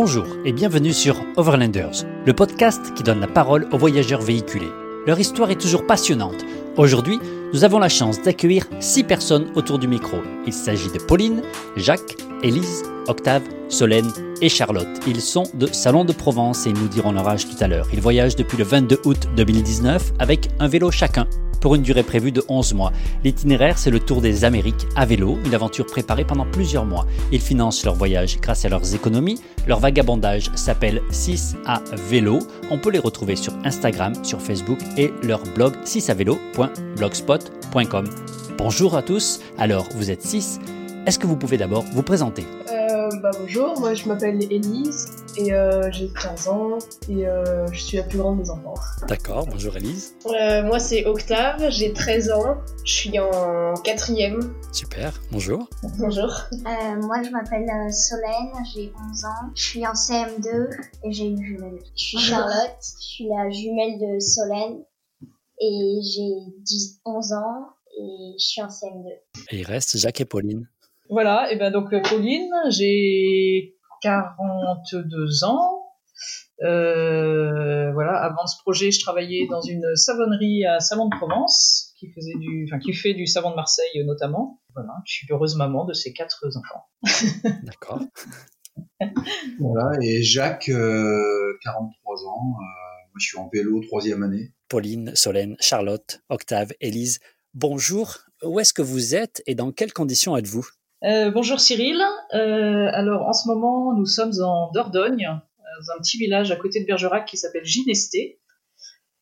Bonjour et bienvenue sur Overlanders, le podcast qui donne la parole aux voyageurs véhiculés. Leur histoire est toujours passionnante. Aujourd'hui, nous avons la chance d'accueillir six personnes autour du micro. Il s'agit de Pauline, Jacques, Élise, Octave, Solène et Charlotte. Ils sont de Salon de Provence et nous diront leur âge tout à l'heure. Ils voyagent depuis le 22 août 2019 avec un vélo chacun pour une durée prévue de 11 mois. L'itinéraire, c'est le tour des Amériques à vélo, une aventure préparée pendant plusieurs mois. Ils financent leur voyage grâce à leurs économies. Leur vagabondage s'appelle 6 à vélo. On peut les retrouver sur Instagram, sur Facebook et leur blog 6avélo.blogspot.com. Bonjour à tous. Alors, vous êtes 6. Est-ce que vous pouvez d'abord vous présenter? Bah, bonjour, moi je m'appelle Elise et euh, j'ai 15 ans et euh, je suis la plus grande des enfants. D'accord, bonjour Elise. moi c'est Octave, j'ai 13 ans, je suis en quatrième. Super, bonjour. Bonjour. moi je m'appelle Solène, j'ai 11 ans, je suis en CM2 et j'ai une jumelle. Je suis Charlotte, je suis la jumelle de Solène et j'ai 11 ans et je suis en CM2. Et il reste Jacques et Pauline. Voilà, et ben donc euh, Pauline, j'ai 42 ans. Euh, voilà, avant ce projet, je travaillais dans une savonnerie à Salon de Provence, qui faisait du, enfin, qui fait du savon de Marseille notamment. Voilà, je suis heureuse maman de ces quatre enfants. D'accord. voilà, et Jacques, euh, 43 ans. Euh, moi, je suis en vélo troisième année. Pauline, Solène, Charlotte, Octave, Élise. Bonjour. Où est-ce que vous êtes et dans quelles conditions êtes-vous? Euh, bonjour Cyril. Euh, alors en ce moment, nous sommes en Dordogne, dans un petit village à côté de Bergerac qui s'appelle Ginesté.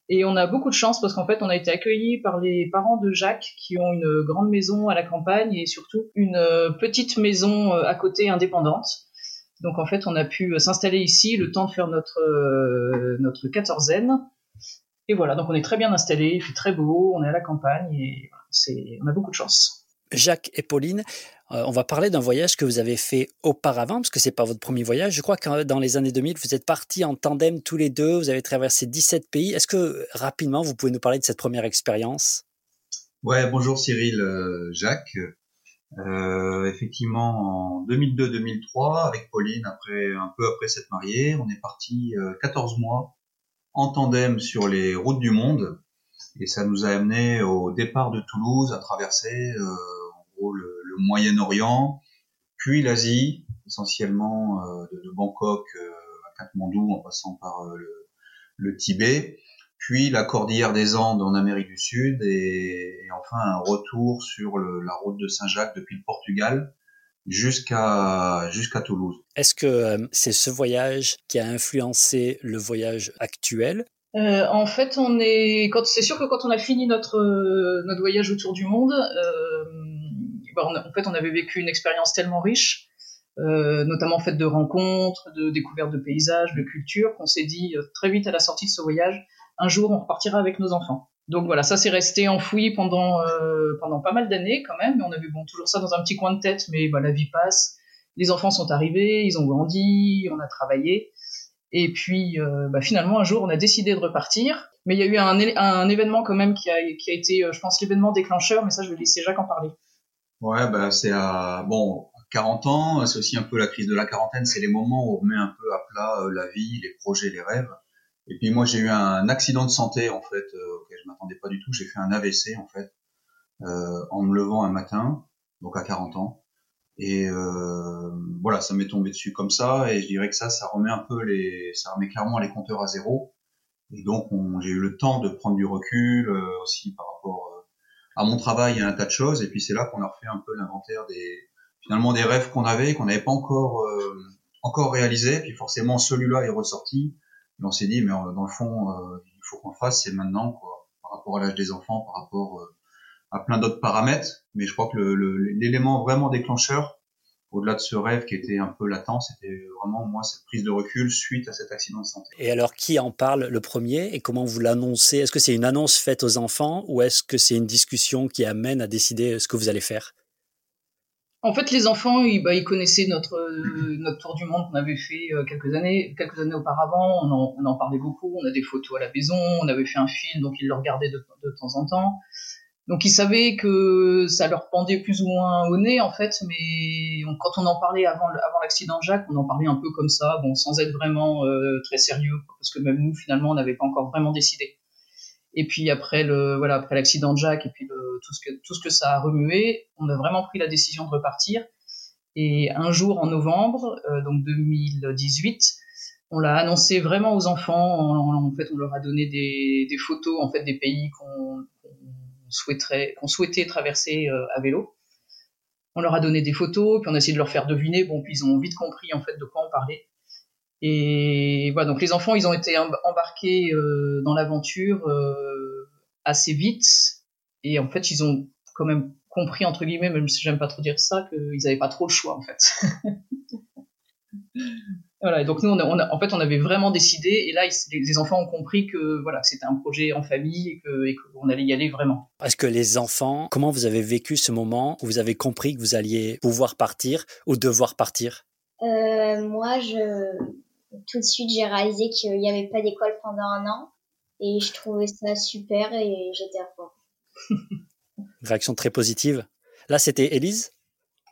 Et on a beaucoup de chance parce qu'en fait, on a été accueillis par les parents de Jacques qui ont une grande maison à la campagne et surtout une euh, petite maison à côté indépendante. Donc en fait, on a pu s'installer ici le temps de faire notre notre quatorzaine. Et voilà, donc on est très bien installé, il fait très beau, on est à la campagne et c'est on a beaucoup de chance. Jacques et Pauline, euh, on va parler d'un voyage que vous avez fait auparavant, parce que c'est pas votre premier voyage. Je crois que dans les années 2000, vous êtes partis en tandem tous les deux, vous avez traversé 17 pays. Est-ce que rapidement, vous pouvez nous parler de cette première expérience? Ouais, bonjour Cyril, euh, Jacques. Euh, effectivement, en 2002-2003, avec Pauline, après un peu après s'être mariée, on est parti 14 mois en tandem sur les routes du monde et ça nous a amené au départ de Toulouse à traverser euh, gros le, Moyen-Orient, puis l'Asie, essentiellement euh, de, Bangkok euh, à Katmandou en passant par le, Tibet, puis la cordillère des Andes en Amérique du Sud et, enfin un retour sur la route de Saint-Jacques depuis le Portugal jusqu'à jusqu'à Toulouse. Est-ce que c'est ce voyage qui a influencé le voyage actuel? Euh, en fait, on est, quand c'est sûr que quand on a fini notre euh, notre voyage autour du monde, euh, bah, en fait, on avait vécu une expérience tellement riche, euh, notamment faite de rencontres, de découvertes de paysages, de cultures, qu'on s'est dit euh, très vite à la sortie de ce voyage, un jour, on repartira avec nos enfants. Donc voilà, ça s'est resté enfoui pendant pendant pas mal d'années quand même, mais on avait bon toujours ça dans un petit coin de tête, mais bah, la vie passe, les enfants sont arrivés, ils ont grandi, on a travaillé. Et puis, euh, bah, finalement, un jour, on a décidé de repartir. Mais il y a eu un, événement quand même qui a, qui a été, euh, je pense, l'événement déclencheur. Mais ça, je vais laisser Jacques en parler. Ouais, bah, c'est à, bon, 40 ans, c'est aussi un peu la crise de la quarantaine. C'est les moments où on remet un peu à plat euh, la vie, les projets, les rêves. Et puis moi, j'ai eu un accident de santé, en fait, auquel je m'attendais pas du tout. J'ai fait un AVC, en fait, en me levant un matin, donc à 40 ans. Et euh, voilà, ça m'est tombé dessus comme ça, et je dirais que ça, ça remet un peu les, ça remet clairement les compteurs à zéro. Et donc, j'ai eu le temps de prendre du recul euh, aussi par rapport euh, à mon travail et à un tas de choses. Et puis c'est là qu'on a refait un peu l'inventaire des, finalement, des rêves qu'on avait, qu'on n'avait pas encore euh, encore réalisé. Puis forcément, celui-là est ressorti. Et on s'est dit, mais dans le fond, il faut qu'on fasse, c'est maintenant, quoi, par rapport à l'âge des enfants, par rapport à plein d'autres paramètres. Mais je crois que l'élément vraiment déclencheur, au-delà de ce rêve qui était un peu latent, c'était vraiment moi cette prise de recul suite à cet accident de santé. Et alors qui en parle le premier et comment vous l'annoncez? Est-ce que c'est une annonce faite aux enfants ou est-ce que c'est une discussion qui amène à décider ce que vous allez faire? En fait, les enfants, ils, bah, ils connaissaient notre, notre tour du monde qu'on avait fait euh, quelques années, quelques années auparavant. On en, on en, parlait beaucoup. On a des photos à la maison. On avait fait un film, donc ils le regardaient de, de temps en temps. Donc ils savaient que ça leur pendait plus ou moins au nez en fait, mais quand on en parlait avant, l'accident de Jacques, on en parlait un peu comme ça, bon, sans être vraiment euh, très sérieux, parce que même nous finalement on n'avait pas encore vraiment décidé. Et puis après le voilà après l'accident de Jacques et puis tout ce que tout ce que ça a remué, on a vraiment pris la décision de repartir. Et un jour en novembre, euh, donc 2018, on l'a annoncé vraiment aux enfants. En, fait, on leur a donné des photos en fait des pays qu'on qu'on souhaitait traverser euh, à vélo. On leur a donné des photos, puis on a essayé de leur faire deviner. Bon, puis ils ont vite compris en fait de quoi on parlait. Et voilà, donc les enfants, ils ont été embarqués euh, dans l'aventure euh, assez vite. Et en fait, ils ont quand même compris, entre guillemets, même si j'aime pas trop dire ça, qu'ils n'avaient pas trop le choix, en fait. Voilà, et donc nous, on a, en fait, on avait vraiment décidé, et là, les, enfants ont compris que voilà, c'était un projet en famille et que et qu'on allait y aller vraiment. Est-ce que les enfants, comment vous avez vécu ce moment où vous avez compris que vous alliez pouvoir partir ou devoir partir? Euh, Moi, je tout de suite, j'ai réalisé qu'il n'y avait pas d'école pendant un an, et je trouvais ça super, et j'étais à fond. Réaction très positive. Là, c'était Élise?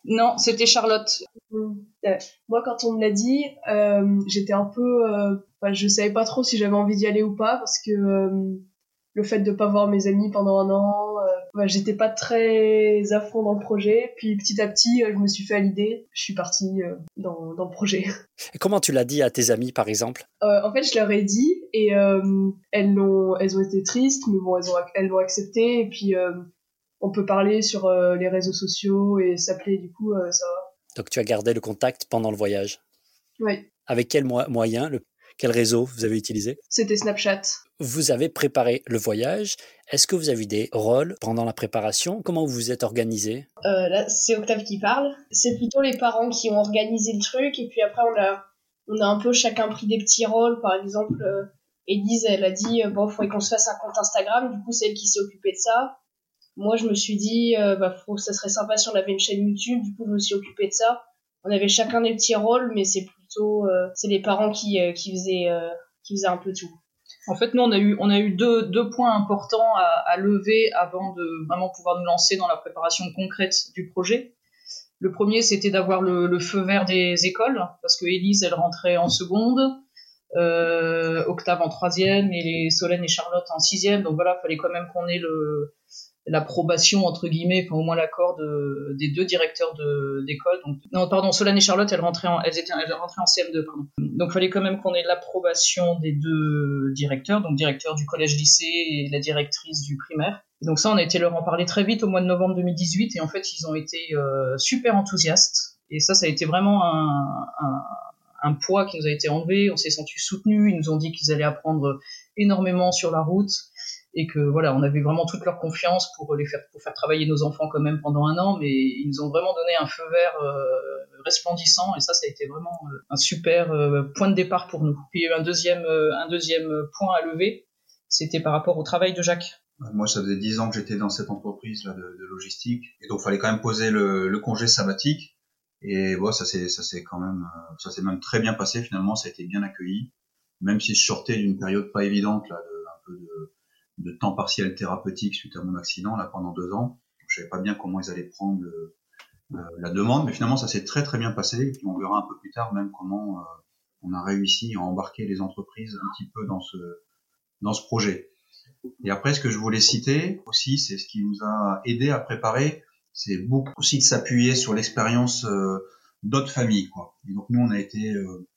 Non, c'était Charlotte. Euh, moi, quand on me l'a dit, euh, j'étais un peu, euh, je savais pas trop si j'avais envie d'y aller ou pas parce que euh, le fait de pas voir mes amis pendant un an, euh, j'étais pas très à fond dans le projet. Puis petit à petit, je me suis fait à l'idée. Je suis partie dans, dans le projet. Et comment tu l'as dit à tes amis, par exemple? En fait, je leur ai dit et elles l'ont, elles ont été tristes, mais bon, elles ont, elles l'ont accepté. Et puis on peut parler sur euh, les réseaux sociaux et s'appeler, du coup, euh, ça va. Donc tu as gardé le contact pendant le voyage Oui. Avec quel moyen, le, quel réseau vous avez utilisé? C'était Snapchat. Vous avez préparé le voyage. Est-ce que vous avez eu des rôles pendant la préparation? Comment vous vous êtes organisé? Euh, Là, c'est Octave qui parle. C'est plutôt les parents qui ont organisé le truc et puis après on a, on a un peu chacun pris des petits rôles. Par exemple, Elise, elle a dit bon, il faudrait qu'on se fasse un compte Instagram. Du coup, c'est elle qui s'est occupée de ça moi je me suis dit euh, bah ça serait sympa si on avait une chaîne YouTube. Du coup je me suis occupée de ça. On avait chacun des petits rôles mais c'est plutôt euh, c'est les parents qui euh, qui faisaient qui faisaient un peu tout. En fait nous on a eu on a eu deux deux points importants à, à lever avant de vraiment pouvoir nous lancer dans la préparation concrète du projet. Le premier c'était d'avoir le, feu vert des écoles parce que Elise elle rentrait en seconde Octave en troisième et les Solène et Charlotte en sixième. Donc voilà fallait quand même qu'on ait le l'approbation entre guillemets, enfin au moins l'accord de, des deux directeurs d'école. Donc non, pardon, Solane et Charlotte, elles rentraient en, elles étaient, elles rentraient en CM2, pardon. Donc fallait quand même qu'on ait l'approbation des deux directeurs, donc directeur du collège-lycée et la directrice du primaire. Donc ça, on a été leur en parler très vite au mois de novembre 2018 et en fait ils ont été euh, super enthousiastes. Et ça, ça a été vraiment un, un, un poids qui nous a été enlevé. On s'est senti soutenus. Ils nous ont dit qu'ils allaient apprendre énormément sur la route et que voilà, on avait vraiment toute leur confiance pour les faire pour faire travailler nos enfants quand même pendant un an, mais ils nous ont vraiment donné un feu vert euh, resplendissant et ça, ça a été vraiment euh, un super euh, point de départ pour nous. Puis il y a eu un deuxième un deuxième point à lever, c'était par rapport au travail de Jacques. Moi, ça faisait dix ans que j'étais dans cette entreprise là de, logistique et donc fallait quand même poser le, le congé sabbatique et bon, ça c'est ça c'est quand même ça s'est même très bien passé finalement, ça a été bien accueilli, même si je sortais d'une période pas évidente là, de, un peu de de temps partiel thérapeutique suite à mon accident là pendant deux ans. Je savais pas bien comment ils allaient prendre euh, la demande, mais finalement ça s'est très très bien passé. Et puis on verra un peu plus tard même comment euh, on a réussi à embarquer les entreprises un petit peu dans ce dans ce projet. Et après, ce que je voulais citer aussi, c'est ce qui nous a aidé à préparer, c'est beaucoup aussi de s'appuyer sur l'expérience euh, d'autres familles. Quoi. Et donc nous, on a été euh,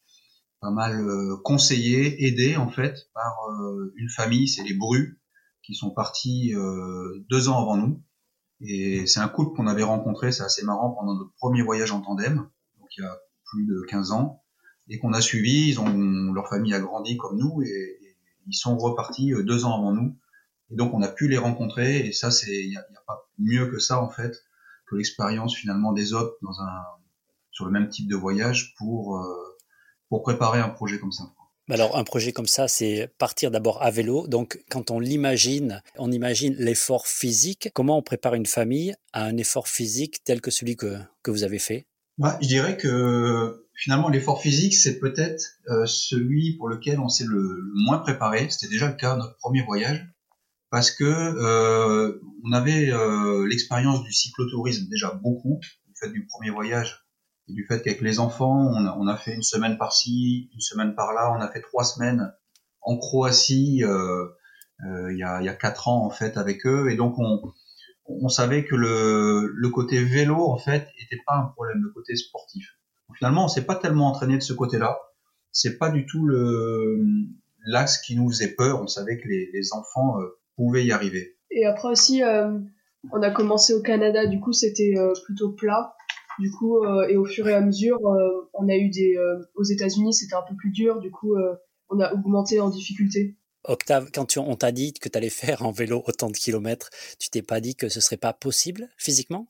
pas mal euh, conseillés, aidés en fait par une famille, c'est les Brus, qui sont partis euh, deux ans avant nous. Et c'est un couple qu'on avait rencontré, c'est assez marrant, pendant notre premier voyage en tandem, donc il y a plus de 15 ans, et qu'on a suivi. Ils ont, leur famille a grandi comme nous, et, ils sont repartis euh, deux ans avant nous. Et donc on a pu les rencontrer, et ça c'est, il n'y a, a, pas mieux que ça en fait, que l'expérience finalement des autres dans un, sur le même type de voyage pour euh, pour préparer un projet comme ça. Alors un projet comme ça, c'est partir d'abord à vélo. Donc quand on l'imagine, on imagine l'effort physique. Comment on prépare une famille à un effort physique tel que celui que, vous avez fait? Bah, Je dirais que finalement l'effort physique, c'est peut-être euh, celui pour lequel on s'est le, moins préparé. C'était déjà le cas notre premier voyage. parce que euh, on avait euh, l'expérience du cyclotourisme déjà beaucoup, du fait du premier voyage et du fait qu'avec les enfants, on a, on a fait une semaine par-ci, une semaine par-là, on a fait trois semaines en Croatie euh, euh, il y, a, y a quatre ans en fait avec eux, et donc on, on savait que le, le côté vélo en fait était pas un problème, le côté sportif. Finalement, on s'est pas tellement entraîné de ce côté-là. C'est pas du tout le l'axe qui nous faisait peur. On savait que les, les enfants euh, pouvaient y arriver. Et après aussi, euh, on a commencé au Canada, du coup c'était euh, plutôt plat. Du coup, euh, et au fur et à mesure, euh, on a eu des. euh, aux États-Unis, c'était un peu plus dur. Du coup, on a augmenté en difficulté. Octave, quand tu- on t'a dit que tu allais faire en vélo autant de kilomètres, tu t'es pas dit que ce serait pas possible physiquement?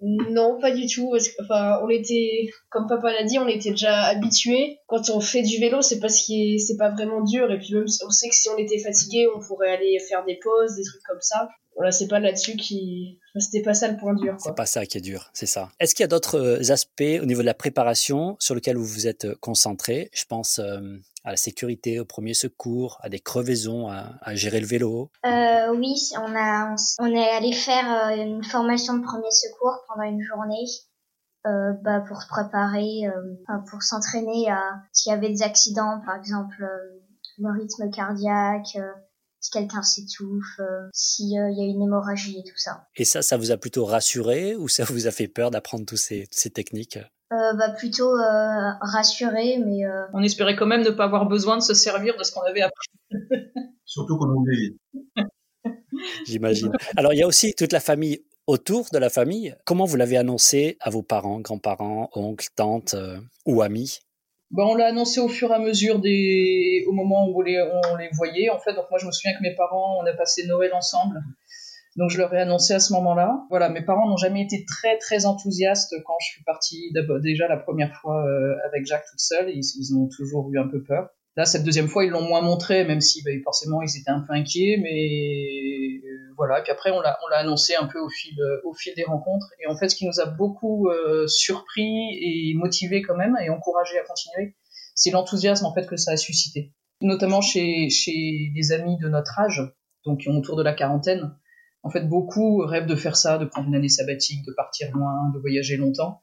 Non, pas du tout. Enfin, on était, comme papa l'a dit, on était déjà habitués. Quand on fait du vélo, c'est parce que c'est pas vraiment dur. Et puis même, on sait que si on était fatigué, on pourrait aller faire des pauses, des trucs comme ça. Voilà, c'est pas là-dessus qui, c'était pas ça le point dur. C'est pas ça qui est dur, c'est ça. Est-ce qu'il y a d'autres euh, aspects au niveau de la préparation sur lesquels vous vous êtes euh, concentré Je pense euh, à la sécurité, au premier secours, à des crevaisons, à, à gérer le vélo. Euh, oui, on a, on, est allé faire euh, une formation de premier secours pendant une journée. Euh, bah, pour se préparer, euh, pour s'entraîner à s'il y avait des accidents, par exemple le rythme cardiaque, si quelqu'un s'étouffe, euh, s'il y a une hémorragie et tout ça. Et ça, ça vous a plutôt rassuré ou ça vous a fait peur d'apprendre toutes ces, ces techniques? Euh, bah, plutôt euh, rassuré, mais euh, On espérait quand même ne pas avoir besoin de se servir de ce qu'on avait appris. Surtout qu'on oublie. J'imagine. Alors, il y a aussi toute la famille autour de la famille. Comment vous l'avez annoncé à vos parents, grands-parents, oncles, tantes euh, ou amis? Bah, on l'a annoncé au fur et à mesure des, au moment où on les, on les voyait, en fait. Donc, moi, je me souviens que mes parents, on a passé Noël ensemble. Donc, je leur ai annoncé à ce moment-là. Voilà, mes parents n'ont jamais été très, très enthousiastes quand je suis partie déjà la première fois euh, avec Jacques toute seule. Ils, ont toujours eu un peu peur. Là, cette deuxième fois, ils l'ont moins montré, même si bah, forcément, ils étaient un peu inquiets. Mais euh, voilà, et puis après, on l'a on l'a annoncé un peu au fil, au fil des rencontres. Et en fait, ce qui nous a beaucoup euh, surpris et motivé quand même, et encouragé à continuer, c'est l'enthousiasme en fait que ça a suscité. Notamment chez, chez des amis de notre âge, donc qui ont autour de la quarantaine. En fait, beaucoup rêvent de faire ça, de prendre une année sabbatique, de partir loin, de voyager longtemps.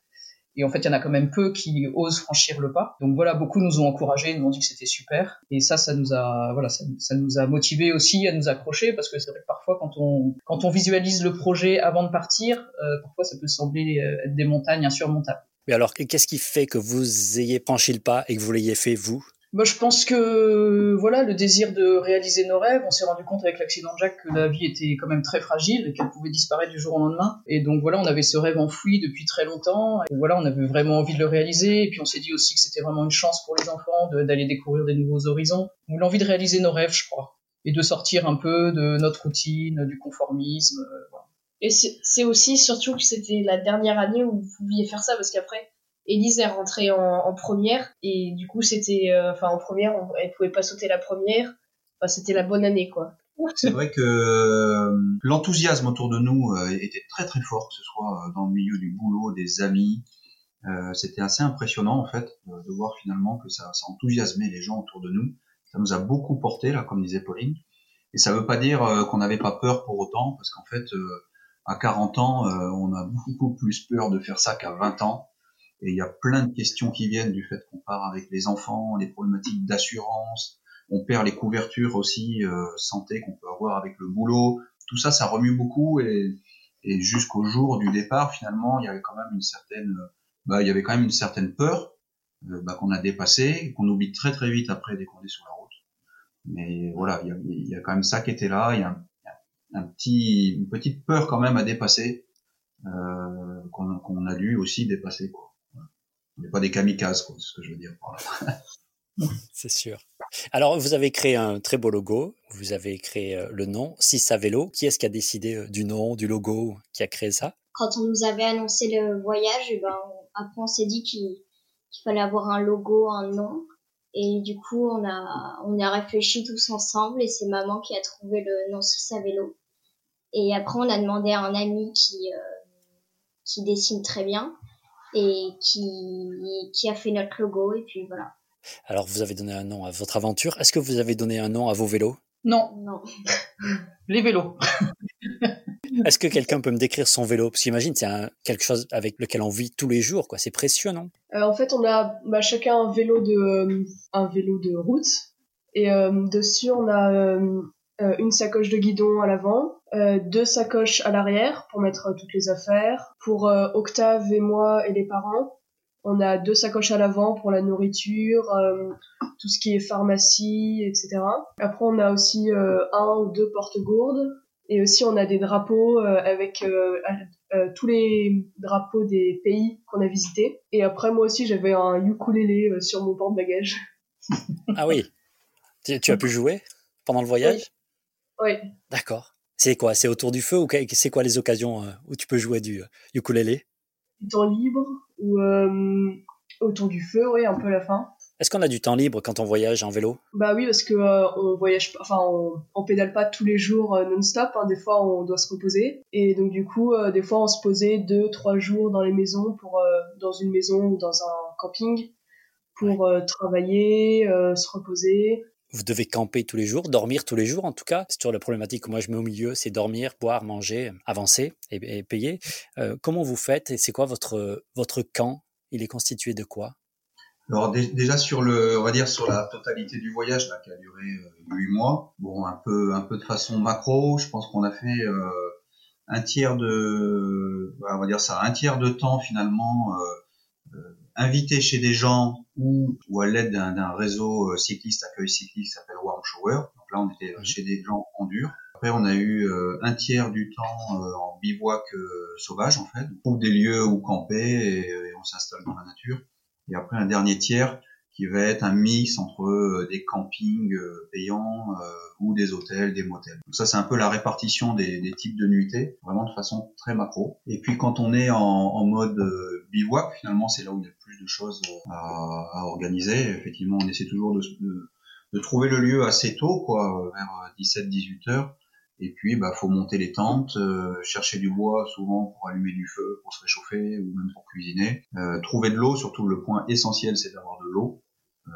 Et en fait, il y en a quand même peu qui osent franchir le pas. Donc voilà, beaucoup nous ont encouragés, nous ont dit que c'était super. Et ça, ça nous a, voilà, ça, nous a motivés aussi à nous accrocher parce que c'est vrai que parfois, quand on, quand on visualise le projet avant de partir, euh, parfois ça peut sembler euh, être des montagnes insurmontables. Mais alors, qu'est-ce qui fait que vous ayez franchi le pas et que vous l'ayez fait vous? Moi, je pense que voilà, le désir de réaliser nos rêves. On s'est rendu compte avec l'accident de Jacques que la vie était quand même très fragile et qu'elle pouvait disparaître du jour au lendemain. Et donc voilà, on avait ce rêve enfoui depuis très longtemps. Et voilà, on avait vraiment envie de le réaliser. Et puis on s'est dit aussi que c'était vraiment une chance pour les enfants d'aller découvrir des nouveaux horizons. Donc l'envie de réaliser nos rêves, je crois, et de sortir un peu de notre routine, du conformisme. euh. Et c'est aussi surtout que c'était la dernière année où vous pouviez faire ça parce qu'après, Élise est rentrée en, première et du coup c'était, euh, enfin en première, on, elle pouvait pas sauter la première. Enfin, c'était la bonne année quoi. C'est vrai que euh, l'enthousiasme autour de nous euh, était très très fort, que ce soit dans le milieu du boulot, des amis. C'était assez impressionnant en fait de voir finalement que ça, ça enthousiasmait les gens autour de nous. Ça nous a beaucoup porté là, comme disait Pauline. Et ça veut pas dire qu'on n'avait pas peur pour autant, parce qu'en fait, à 40 ans, on a beaucoup plus peur de faire ça qu'à 20 ans. Et il y a plein de questions qui viennent du fait qu'on part avec les enfants, les problématiques d'assurance, on perd les couvertures aussi euh, santé qu'on peut avoir avec le boulot. Tout ça, ça remue beaucoup et, et jusqu'au jour du départ, finalement, il y avait quand même une certaine, euh, bah, il y avait quand même une certaine peur euh, bah, qu'on a dépassée, qu'on oublie très très vite après dès qu'on est sur la route. Mais voilà, il y a, il y a quand même ça qui était là. Il y a un, petit, une petite peur quand même à dépasser euh, qu'on qu'on a dû aussi dépasser. Quoi. On n'est pas des kamikazes, quoi, c'est ce que je veux dire. C'est sûr. Alors, vous avez créé un très beau logo. Vous avez créé euh, le nom Sissa Vélo. Qui est-ce qui a décidé euh, du nom, du logo Qui a créé ça? Quand on nous avait annoncé le voyage, eh ben, après on s'est dit qu'il fallait avoir un logo, un nom. Et du coup, on a, on a réfléchi tous ensemble et c'est maman qui a trouvé le nom Six à vélo. Et après, on a demandé à un ami qui, euh, qui dessine très bien et qui, qui a fait notre logo. Et puis voilà. Alors, vous avez donné un nom à votre aventure. Est-ce que vous avez donné un nom à vos vélos? Non, Non. les vélos. Est-ce que quelqu'un peut me décrire son vélo? Parce qu'imagine, c'est quelque chose avec lequel on vit tous les jours, quoi. C'est précieux, non? Euh, en fait, on a bah, chacun un vélo de euh, un vélo de route et euh, dessus on a une sacoche de guidon à l'avant, euh, deux sacoches à l'arrière pour mettre euh, toutes les affaires. Pour euh, Octave et moi et les parents, on a deux sacoches à l'avant pour la nourriture, euh, tout ce qui est pharmacie, etc. Après, on a aussi un ou deux porte-gourdes et aussi on a des drapeaux avec tous les drapeaux des pays qu'on a visités. Et après, moi aussi, j'avais un ukulélé sur mon porte-bagages. Ah oui. Tu, tu as pu jouer pendant le voyage? Ouais. D'accord. C'est quoi? C'est autour du feu ou c'est quoi les occasions euh, où tu peux jouer du euh, ukulélé? Du temps libre ou euh, autour du feu, ouais, un peu à la fin. Est-ce qu'on a du temps libre quand on voyage en vélo? Bah oui, parce que euh, on voyage enfin, on, on pédale pas tous les jours euh, non-stop. hein. des fois, on doit se reposer. Et donc, du coup, euh, des fois, on se posait deux, trois jours dans les maisons, pour dans une maison ou dans un camping, pour travailler, se reposer. Vous devez camper tous les jours, dormir tous les jours en tout cas. C'est toujours la problématique que moi je mets au milieu, c'est dormir, boire, manger, avancer et, payer. Euh, comment vous faites et c'est quoi votre, votre camp? Il est constitué de quoi? Alors dé- déjà sur le, on va dire sur la totalité du voyage qui a duré euh, huit mois. Bon, un peu, un peu de façon macro. Je pense qu'on a fait euh, un tiers de, on va dire ça, un tiers de temps finalement invité chez des gens ou ou à l'aide d'un réseau euh, cycliste, accueil cycliste qui s'appelle Warm Shower. Donc là, on était chez des gens en dur. Après, on a eu euh, un tiers du temps euh, en bivouac euh, sauvage en fait. On trouve des lieux où camper et, et on s'installe dans la nature. Et après un dernier tiers qui va être un mix entre euh, des campings euh, payants euh, ou des hôtels, des motels. Donc ça c'est un peu la répartition des, des types de nuitées, vraiment de façon très macro. Et puis quand on est en, en mode bivouac, finalement c'est là où il y a plus de choses à, à organiser. Effectivement, on essaie toujours de, de, de trouver le lieu assez tôt, quoi, vers 17-18 heures. Et puis, bah, faut monter les tentes, euh, chercher du bois souvent pour allumer du feu, pour se réchauffer ou même pour cuisiner. Euh, trouver de l'eau, surtout le point essentiel, c'est d'avoir de l'eau,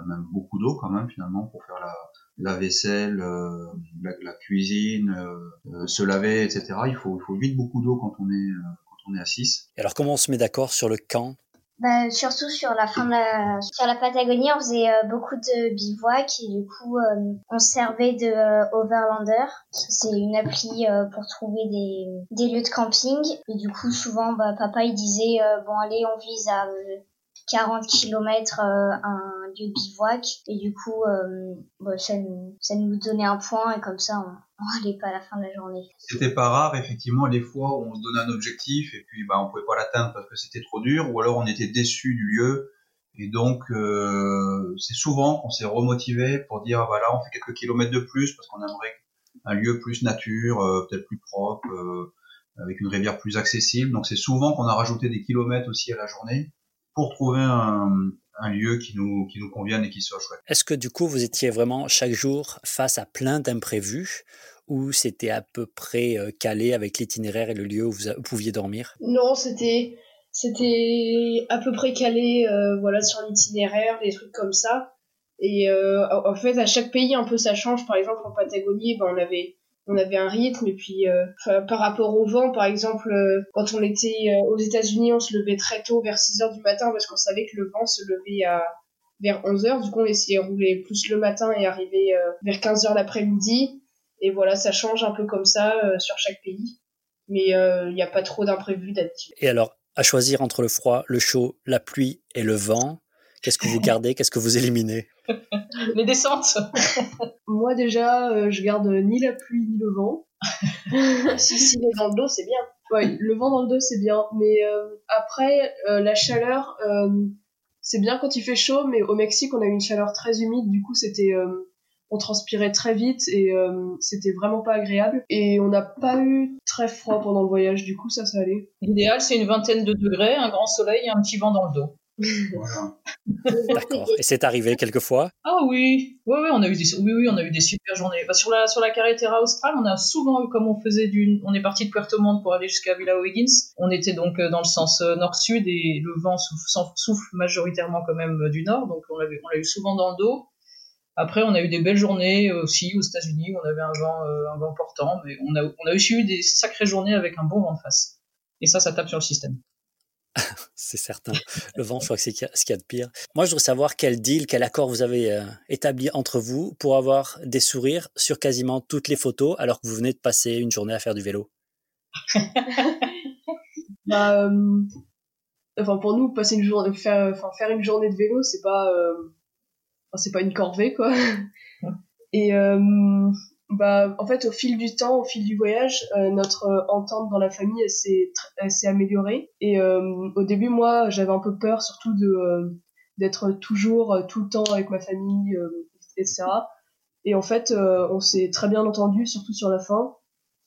même beaucoup d'eau quand même finalement pour faire la, la vaisselle, euh, la, la cuisine, euh, euh, se laver, etc. Il faut, il faut vite beaucoup d'eau quand on est euh, quand on est à 6. Et alors comment on se met d'accord sur le camp? Bah, surtout sur la fin de la, sur la Patagonie, on faisait euh, beaucoup de bivouac et du coup, euh, on se servait de euh, Overlander. C'est une appli euh, pour trouver des, des lieux de camping. Et du coup, souvent, bah, papa, il disait, euh, bon, allez, on vise à euh, 40 km un lieu de bivouac. Et du coup, euh, bah, ça, nous, ça nous donnait un point et comme ça, on, on allait pas à la fin de la journée. C'était pas rare effectivement les fois on se donnait un objectif et puis bah on pouvait pas l'atteindre parce que c'était trop dur ou alors on était déçu du lieu et donc euh, c'est souvent qu'on s'est remotivé pour dire voilà on fait quelques kilomètres de plus parce qu'on aimerait un lieu plus nature, euh, peut-être plus propre, euh, avec une rivière plus accessible. Donc c'est souvent qu'on a rajouté des kilomètres aussi à la journée pour trouver un, un lieu qui nous, qui nous convienne et qui soit chouette. Est-ce que du coup vous étiez vraiment chaque jour face à plein d'imprévus ou c'était à peu près euh, calé avec l'itinéraire et le lieu où vous, pouviez dormir? Non, c'était c'était à peu près calé euh, voilà sur l'itinéraire, des trucs comme ça. Et euh, en en fait, à chaque pays un peu ça change. Par exemple, en Patagonie, ben, on avait on avait un rythme et puis euh, par rapport au vent, par exemple, euh, quand on était euh, aux États-Unis, on se levait très tôt, vers 6 heures du matin, parce qu'on savait que le vent se levait à vers 11 heures. Du coup, on essayait de rouler plus le matin et arriver vers 15 heures l'après-midi. Et voilà, ça change un peu comme ça sur chaque pays. Mais il n'y a pas trop d'imprévus d'habitude. Et alors, à choisir entre le froid, le chaud, la pluie et le vent, qu'est-ce que vous gardez, qu'est-ce que vous éliminez? Les descentes. Moi déjà, euh, je garde ni la pluie ni le vent. si si le vent dans le dos, c'est bien. Ouais, le vent dans le dos, c'est bien. Mais euh, après, euh, la chaleur, c'est bien quand il fait chaud, mais au Mexique, on a eu une chaleur très humide. Du coup, c'était, on transpirait très vite et euh, c'était vraiment pas agréable. Et on n'a pas eu très froid pendant le voyage. Du coup, ça, ça allait. L'idéal, c'est une vingtaine de degrés, un grand soleil et un petit vent dans le dos. Voilà. D'accord. Et c'est arrivé quelquefois? Ah oui, oui, oui, on a eu des, oui, oui, on a eu des super journées. Bah, sur la sur la carretera australe, on a souvent eu, comme on faisait d'une, on est parti de Puerto Montt pour aller jusqu'à Villa O'Higgins. On était donc euh, dans le sens euh, nord-sud et le vent souffle, souffle majoritairement quand même euh, du nord, donc on l'avait, on l'a eu souvent dans le dos. Après, on a eu des belles journées aussi aux États-Unis, où on avait un vent, un vent portant, mais on a, on a aussi eu des sacrées journées avec un bon vent de face. Et ça, ça tape sur le système. c'est certain. Le vent, je crois que c'est ce qu'il y a de pire. Moi, je voudrais savoir quel deal, quel accord vous avez euh, établi entre vous pour avoir des sourires sur quasiment toutes les photos alors que vous venez de passer une journée à faire du vélo. bah, euh, enfin, pour nous, passer une journée, faire, enfin, faire une journée de vélo, c'est pas, euh, c'est pas une corvée, quoi. Et bah, en fait, au fil du temps, au fil du voyage, euh, notre euh, entente dans la famille s'est s'est améliorée. Et euh, au début, moi, j'avais un peu peur, surtout de d'être toujours tout le temps avec ma famille, etc. Et en fait, on s'est très bien entendu, surtout sur la fin.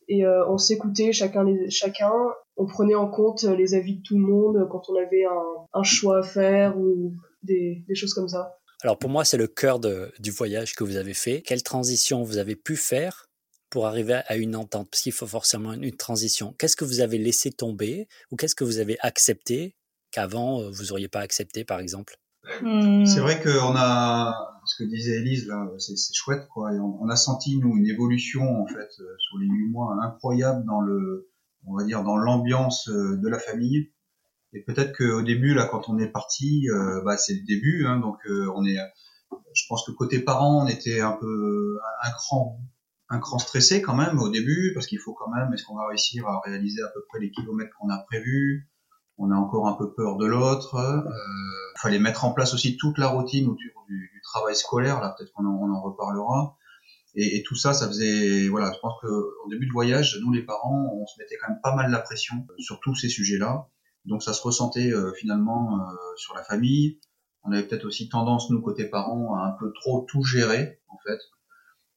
Et on s'écoutait chacun chacun. On prenait en compte les avis de tout le monde quand on avait un, un choix à faire ou des, des choses comme ça. Alors pour moi, c'est le cœur du voyage que vous avez fait. Quelle transition vous avez pu faire pour arriver à une entente? Parce qu'il faut forcément une, transition. Qu'est-ce que vous avez laissé tomber ou qu'est-ce que vous avez accepté qu'avant euh, vous n'auriez pas accepté, par exemple? Hmm. C'est vrai qu'on a, ce que disait Elise là, c'est chouette quoi. on, a senti nous une évolution en fait euh, sur les huit mois incroyable dans le, on va dire dans l'ambiance euh, de la famille. Et peut-être qu'au début, là, quand on est parti, euh, bah, c'est le début, hein, donc euh, on est. Je pense que côté parents, on était un peu un cran, un cran stressé quand même au début, parce qu'il faut quand même, est-ce qu'on va réussir à réaliser à peu près les kilomètres qu'on a prévus? On a encore un peu peur de l'autre. Euh, il fallait mettre en place aussi toute la routine autour du, du travail scolaire. Là, peut-être qu'on en, on en reparlera. Et, et, tout ça, ça faisait, voilà, je pense qu'au début de voyage, nous les parents, on se mettait quand même pas mal la pression sur tous ces sujets-là. Donc ça se ressentait euh, finalement euh, sur la famille. On avait peut-être aussi tendance, nous, côté parents, à un peu trop tout gérer, en fait.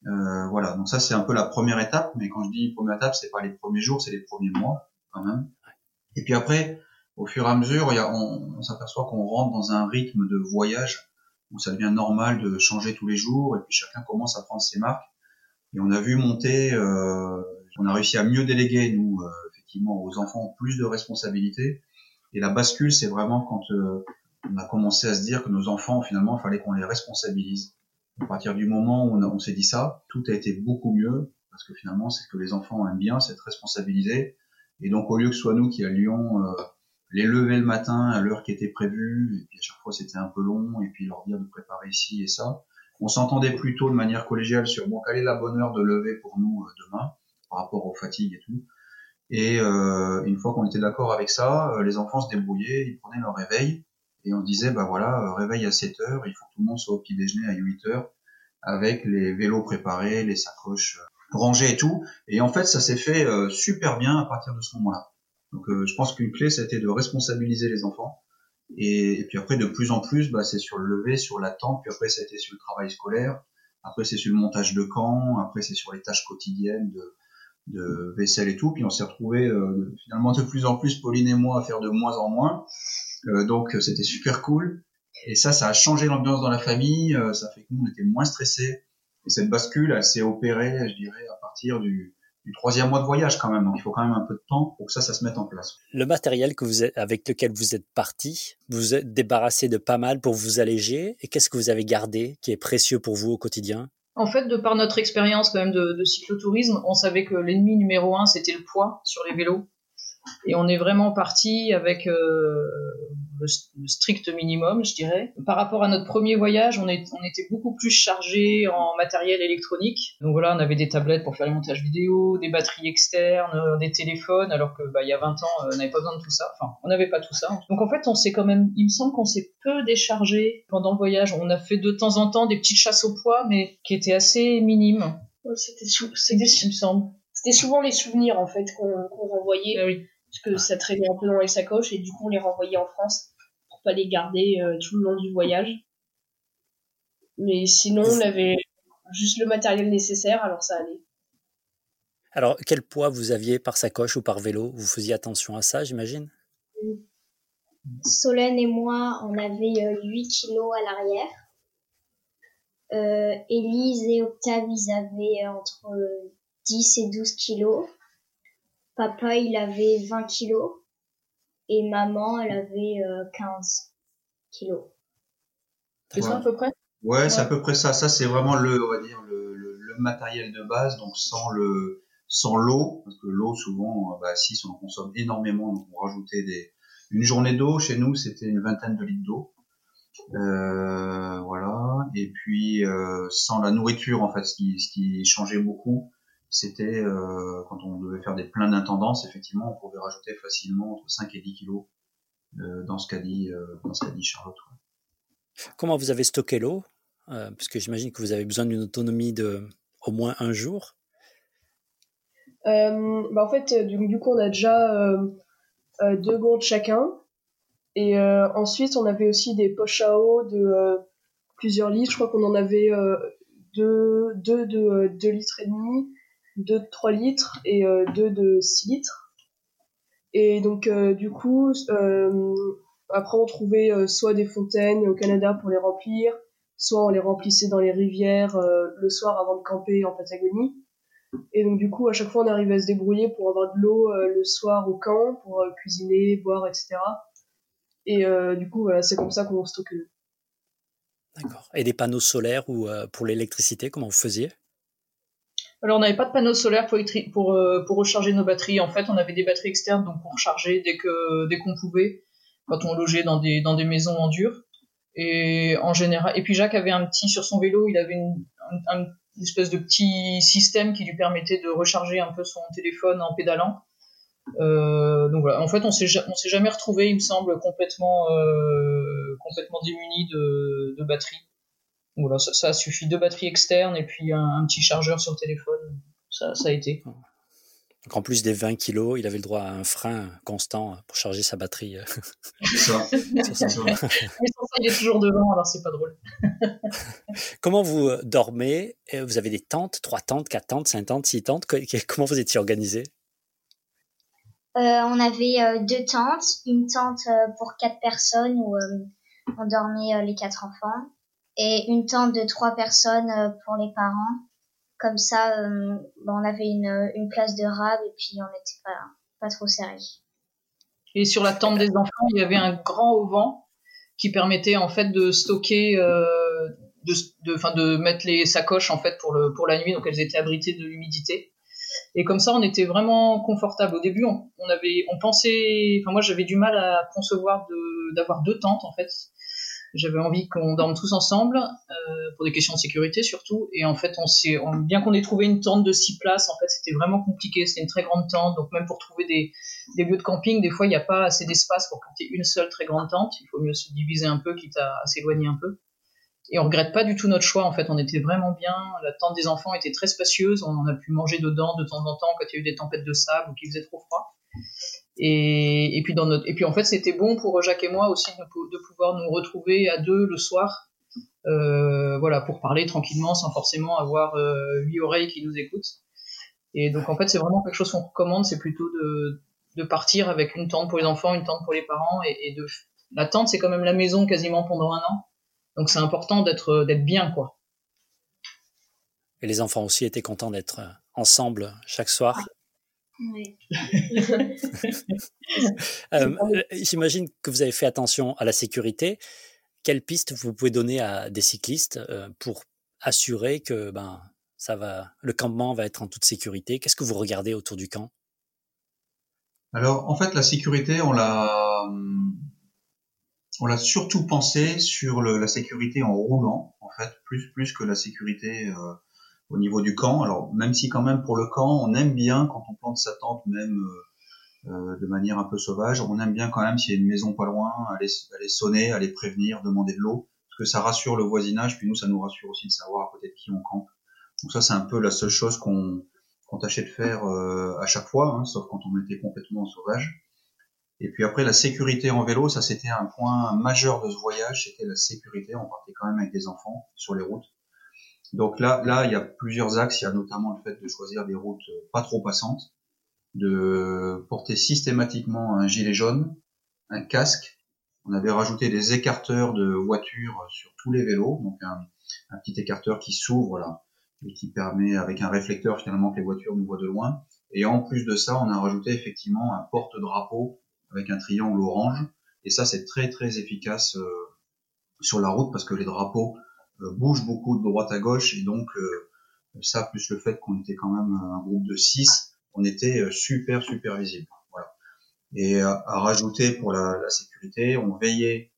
Euh, voilà, donc ça c'est un peu la première étape, mais quand je dis première étape, c'est pas les premiers jours, c'est les premiers mois quand même. Et puis après, au fur et à mesure, on, on s'aperçoit qu'on rentre dans un rythme de voyage où ça devient normal de changer tous les jours, et puis chacun commence à prendre ses marques. Et on a vu monter, euh, on a réussi à mieux déléguer, nous, euh, effectivement, aux enfants plus de responsabilités. Et la bascule, c'est vraiment quand euh, on a commencé à se dire que nos enfants, finalement, il fallait qu'on les responsabilise. À partir du moment où on, s'est dit ça, tout a été beaucoup mieux, parce que finalement, c'est que les enfants aiment bien, c'est responsabilisé. Et donc, au lieu que ce soit nous qui allions euh, les lever le matin à l'heure qui était prévue, et puis à chaque fois c'était un peu long, et puis leur dire de préparer ici et ça, on s'entendait plutôt de manière collégiale sur bon, quelle est la bonne heure de lever pour nous euh, demain, par rapport aux fatigues et tout. Et euh, une fois qu'on était d'accord avec ça, euh, les enfants se débrouillaient, ils prenaient leur réveil et on disait bah voilà, euh, réveil à 7 heures, il faut que tout le monde soit au petit déjeuner à 8 heures avec les vélos préparés, les sacoches rangées et tout. Et en fait, ça s'est fait super bien à partir de ce moment-là. Donc je pense qu'une clé, été de responsabiliser les enfants. Et, puis après, de plus en plus, bah, c'est sur le lever, sur l'attente, puis après, ça a été sur le travail scolaire, après, c'est sur le montage de camp, après, c'est sur les tâches quotidiennes de, de vaisselle et tout. Puis on s'est retrouvé euh, finalement de plus en plus, Pauline et moi, à faire de moins en moins. Euh, donc c'était super cool. Et ça, ça a changé l'ambiance dans la famille. Euh, ça fait que nous, on était moins stressés. Et cette bascule, elle s'est opérée, je dirais, à partir du, du troisième mois de voyage quand même. Donc il faut quand même un peu de temps pour que ça, ça se mette en place. Le matériel que vous êtes, avec lequel vous êtes parti, vous êtes débarrassé de pas mal pour vous alléger. Et qu'est-ce que vous avez gardé qui est précieux pour vous au quotidien? En fait, de par notre expérience quand même de, de cyclotourisme, on savait que l'ennemi numéro un, c'était le poids sur les vélos. Et on est vraiment parti avec euh, le, strict minimum, je dirais. Par rapport à notre premier voyage, on, est, on était beaucoup plus chargé en matériel électronique. Donc voilà, on avait des tablettes pour faire les montages vidéo, des batteries externes, euh, des téléphones, alors que bah, il y a 20 ans, euh, on n'avait pas besoin de tout ça. Enfin, on n'avait pas tout ça. Donc en fait, on s'est quand même, il me semble qu'on s'est peu déchargé pendant le voyage. On a fait de temps en temps des petites chasses au poids, mais qui étaient assez minimes. C'était, il me semble. C'était souvent les souvenirs en fait qu'on, renvoyait. Ah oui parce que ça traînait un peu dans les sacoches et du coup on les renvoyait en France pour pas les garder euh, tout le long du voyage. Mais sinon on avait juste le matériel nécessaire, alors ça allait. Alors quel poids vous aviez par sacoche ou par vélo? Vous faisiez attention à ça, j'imagine? Solène et moi, on avait 8 euh, kilos à l'arrière. Euh, Élise et Octave, ils avaient entre 10 et 12 kilos. Papa, il avait 20 kilos et maman, elle avait 15 euh, kilos. C'est ça à peu près? Ouais, c'est à peu près ça. Ça, c'est vraiment le, on va dire, le, le, le matériel de base, donc sans le, sans l'eau, parce que l'eau, souvent, bah, si on en consomme énormément, donc on rajoutait des, une journée d'eau, chez nous, c'était une vingtaine de litres d'eau. Euh, voilà. Et puis, euh, sans la nourriture, en fait, ce qui, ce qui changeait beaucoup, c'était euh, quand on devait faire des pleins d'intendance, effectivement, on pouvait rajouter facilement entre 5 et 10 kilos euh, dans ce qu'a dit, euh, dans ce qu'a dit Charlotte. Ouais. Comment vous avez stocké l'eau euh, Parce que j'imagine que vous avez besoin d'une autonomie de au moins un jour. Euh, bah en fait, du, du, coup, on a déjà euh, euh, deux gourdes chacun. Et euh, ensuite, on avait aussi des poches à eau de euh, plusieurs litres. Je crois qu'on en avait euh, deux, deux de 2 litres et demi, deux de 3 litres et deux de 6 litres. Et donc, du coup, après, on trouvait soit des fontaines au Canada pour les remplir, soit on les remplissait dans les rivières le soir avant de camper en Patagonie. Et donc du coup, à chaque fois, on arrivait à se débrouiller pour avoir de l'eau euh, le soir au camp, pour euh, cuisiner, boire, etc. Et euh, du coup, voilà, c'est comme ça qu'on stocke l'eau. D'accord. Et des panneaux solaires ou pour l'électricité, comment vous faisiez? Alors, on n'avait pas de panneaux solaires pour, pour, pour, recharger nos batteries. En fait, on avait des batteries externes, donc on rechargeait dès que dès qu'on pouvait, quand on logeait dans des, dans des maisons en dur. Et en général, et puis Jacques avait un petit sur son vélo, il avait une, un, un une espèce de petit système qui lui permettait de recharger un peu son téléphone en pédalant. Euh, donc voilà, en fait, on s'est s'est jamais retrouvé, il me semble, complètement euh, complètement démuni de, de. Voilà, ça, ça suffit deux batteries externes et puis un, un, petit chargeur sur le téléphone. Ça, ça a été. Donc en plus des 20 kilos, il avait le droit à un frein constant pour charger sa batterie. C'est ça. Mais sans ça, il est toujours devant, alors c'est pas drôle. Comment vous dormez? Vous avez des tentes, trois tentes, quatre tentes, cinq tentes, six tentes? Comment vous étiez organisé? Euh, On avait euh, deux tentes, une tente euh, pour quatre personnes où on dormait les quatre enfants, et une tente de trois personnes pour les parents comme ça, euh, bon, on avait une, une place de rab et puis on n'était pas, trop serré. Et sur la tente des enfants, il y avait un grand auvent qui permettait en fait de stocker, euh, de, de, mettre les sacoches en fait pour, la nuit, donc elles étaient abritées de l'humidité. Et comme ça, on était vraiment confortable. Au début, on, on avait, on pensait, enfin moi j'avais du mal à concevoir d'avoir deux tentes en fait. J'avais envie qu'on dorme tous ensemble, euh, pour des questions de sécurité surtout. Et en fait, on s'est, bien qu'on ait trouvé une tente de six places, en fait, c'était vraiment compliqué. C'était une très grande tente, donc même pour trouver des, des lieux de camping, des fois, il n'y a pas assez d'espace pour compter une seule très grande tente. Il faut mieux se diviser un peu, quitte à, à s'éloigner un peu. Et on regrette pas du tout notre choix. En fait, on était vraiment bien. La tente des enfants était très spacieuse. On en a pu manger dedans de temps en temps quand il y a eu des tempêtes de sable ou qu'il faisait trop froid. Et, puis en fait, c'était bon pour Jacques et moi aussi de, pouvoir nous retrouver à deux le soir, euh, voilà, pour parler tranquillement sans forcément avoir euh, huit oreilles qui nous écoutent. Et donc en fait, c'est vraiment quelque chose qu'on recommande, c'est plutôt de, partir avec une tente pour les enfants, une tente pour les parents, et, la tente, c'est quand même la maison quasiment pendant un an, donc c'est important d'être d'être bien quoi. Et les enfants aussi étaient contents d'être ensemble chaque soir. Oui. euh, J'imagine que vous avez fait attention à la sécurité. Quelle piste vous pouvez donner à des cyclistes euh, pour assurer que ben, ça va, le campement va être en toute sécurité? Qu'est-ce que vous regardez autour du camp? Alors, en fait, la sécurité, on l'a, on l'a surtout pensé sur le, la sécurité en roulant, en fait, plus plus que la sécurité euh, au niveau du camp. Alors même si quand même pour le camp, on aime bien quand on plante sa tente même euh, euh, de manière un peu sauvage, on aime bien quand même s'il y a une maison pas loin, aller, aller sonner, aller prévenir, demander de l'eau, parce que ça rassure le voisinage, puis nous ça nous rassure aussi de savoir à côté de qui on campe. Donc ça c'est un peu la seule chose qu'on tâchait de faire euh, à chaque fois, hein, sauf quand on était complètement sauvage. Et puis après la sécurité en vélo, ça c'était un point majeur de ce voyage, c'était la sécurité. On partait quand même avec des enfants sur les routes. Donc là, là, il y a plusieurs axes. Il y a notamment le fait de choisir des routes pas trop passantes, de porter systématiquement un gilet jaune, un casque. On avait rajouté des écarteurs de voitures sur tous les vélos, donc un, un petit écarteur qui s'ouvre là et qui permet, avec un réflecteur finalement, que les voitures nous voient de loin. Et en plus de ça, on a rajouté effectivement un porte-drapeau avec un triangle orange. Et ça, c'est très très efficace euh, sur la route parce que les drapeaux bouge beaucoup de droite à gauche et donc ça plus le fait qu'on était quand même un groupe de 6, on était super super visible. Voilà. Et à, rajouter pour la, la, sécurité, on veillait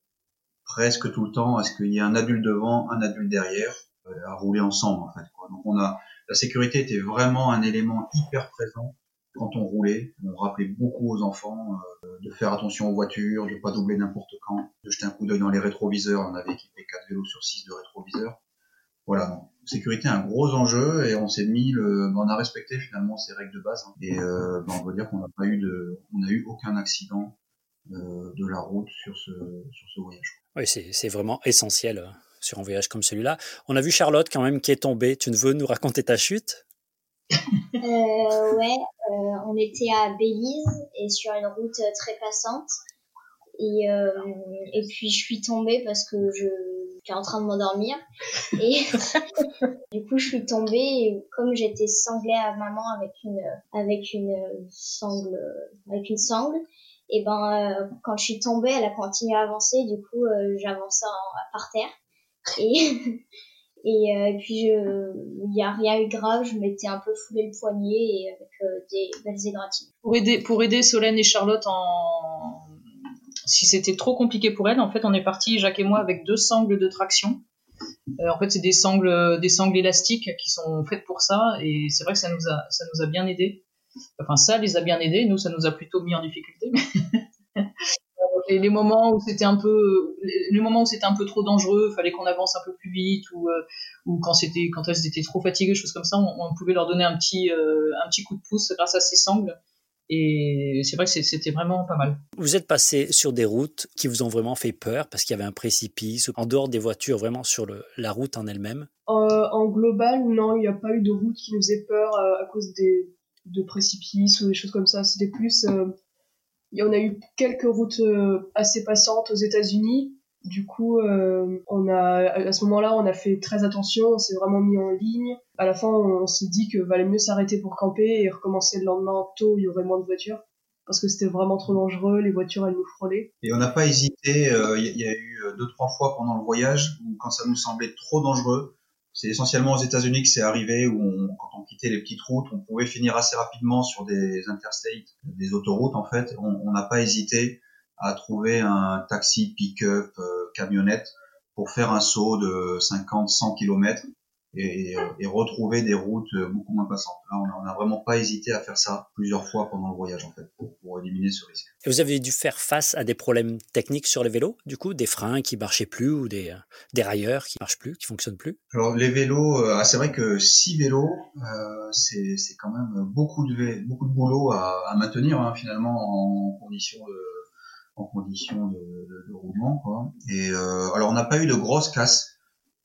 presque tout le temps à ce qu'il y ait un adulte devant, un adulte derrière, à rouler ensemble en fait. Quoi. Donc on a la sécurité était vraiment un élément hyper présent quand on roulait. On rappelait beaucoup aux enfants euh, de faire attention aux voitures, de pas doubler n'importe quand, de jeter un coup d'œil dans les rétroviseurs. On avait équipé 4 vélos sur 6 de rétroviseurs. Voilà, donc, sécurité un gros enjeu et on s'est mis le, ben, on a respecté finalement ces règles de base hein. et euh, ben, on va dire qu'on n'a pas eu de, on n'a eu aucun accident euh, de la route sur ce sur ce voyage. Oui, c'est vraiment essentiel hein, sur un voyage comme celui-là. On a vu Charlotte quand même qui est tombée. Tu ne veux nous raconter ta chute? Euh, ouais, on était à Belize et sur une route très passante. Et, euh, et puis je suis tombée parce que je j'étais en train de m'endormir. Et du coup, je suis tombée et comme j'étais sanglée à maman avec une avec une sangle avec une sangle, et ben quand je suis tombée, elle a continué à avancer. Du coup, j'avançais par terre Et, euh, puis, il n'y a rien eu grave, je m'étais un peu foulé le poignet et avec euh, des belles égratignures. Pour aider, pour aider Solène et Charlotte en. Si c'était trop compliqué pour elles, en fait, on est parti, Jacques et moi, avec deux sangles de traction. Euh, en fait, c'est des sangles, des sangles élastiques qui sont faites pour ça, et c'est vrai que ça nous a, ça nous a bien aidé. Enfin, ça les a bien aidés. Nous, ça nous a plutôt mis en difficulté. Et les moments où c'était un peu, les moments où c'était un peu trop dangereux, fallait qu'on avance un peu plus vite, ou, euh, ou quand c'était, quand elles étaient trop fatiguées, choses comme ça, on, pouvait leur donner un petit, euh, un petit coup de pouce grâce à ces sangles. Et c'est vrai que c'était vraiment pas mal. Vous êtes passé sur des routes qui vous ont vraiment fait peur parce qu'il y avait un précipice, en dehors des voitures, vraiment sur le, la route en elle-même? Euh, En global, non, il n'y a pas eu de route qui nous faisait peur à cause des, de précipices ou des choses comme ça. C'était plus on a eu quelques routes euh, assez passantes aux États-Unis. Du coup, euh, on a à ce moment-là, on a fait très attention, on s'est vraiment mis en ligne. À la fin, on, s'est dit que valait mieux s'arrêter pour camper et recommencer le lendemain tôt, il y aurait moins de voitures parce que c'était vraiment trop dangereux, les voitures elles nous frôlaient. Et on n'a pas hésité, euh, il y, a eu deux trois fois pendant le voyage où quand ça nous semblait trop dangereux, c'est essentiellement aux États-Unis que c'est arrivé où on, quand on quittait les petites routes, on pouvait finir assez rapidement sur des interstates, des autoroutes en fait. On n'a pas hésité à trouver un taxi, pick-up, euh, camionnette pour faire un saut de 50-100 km et, et, retrouver des routes beaucoup moins passantes. Là, on n'a vraiment pas hésité à faire ça plusieurs fois pendant le voyage, en fait, pour, pour, éliminer ce risque. Et vous avez dû faire face à des problèmes techniques sur les vélos, du coup, des freins qui marchaient plus ou des, des railleurs qui marchent plus, qui fonctionnent plus? Alors, les vélos, euh, ah, c'est vrai que six vélos, euh, c'est quand même beaucoup de, beaucoup de boulot à, à maintenir, hein, finalement, en condition de en condition de, de, de roulement. Quoi. Et euh, alors, on n'a pas eu de grosses casses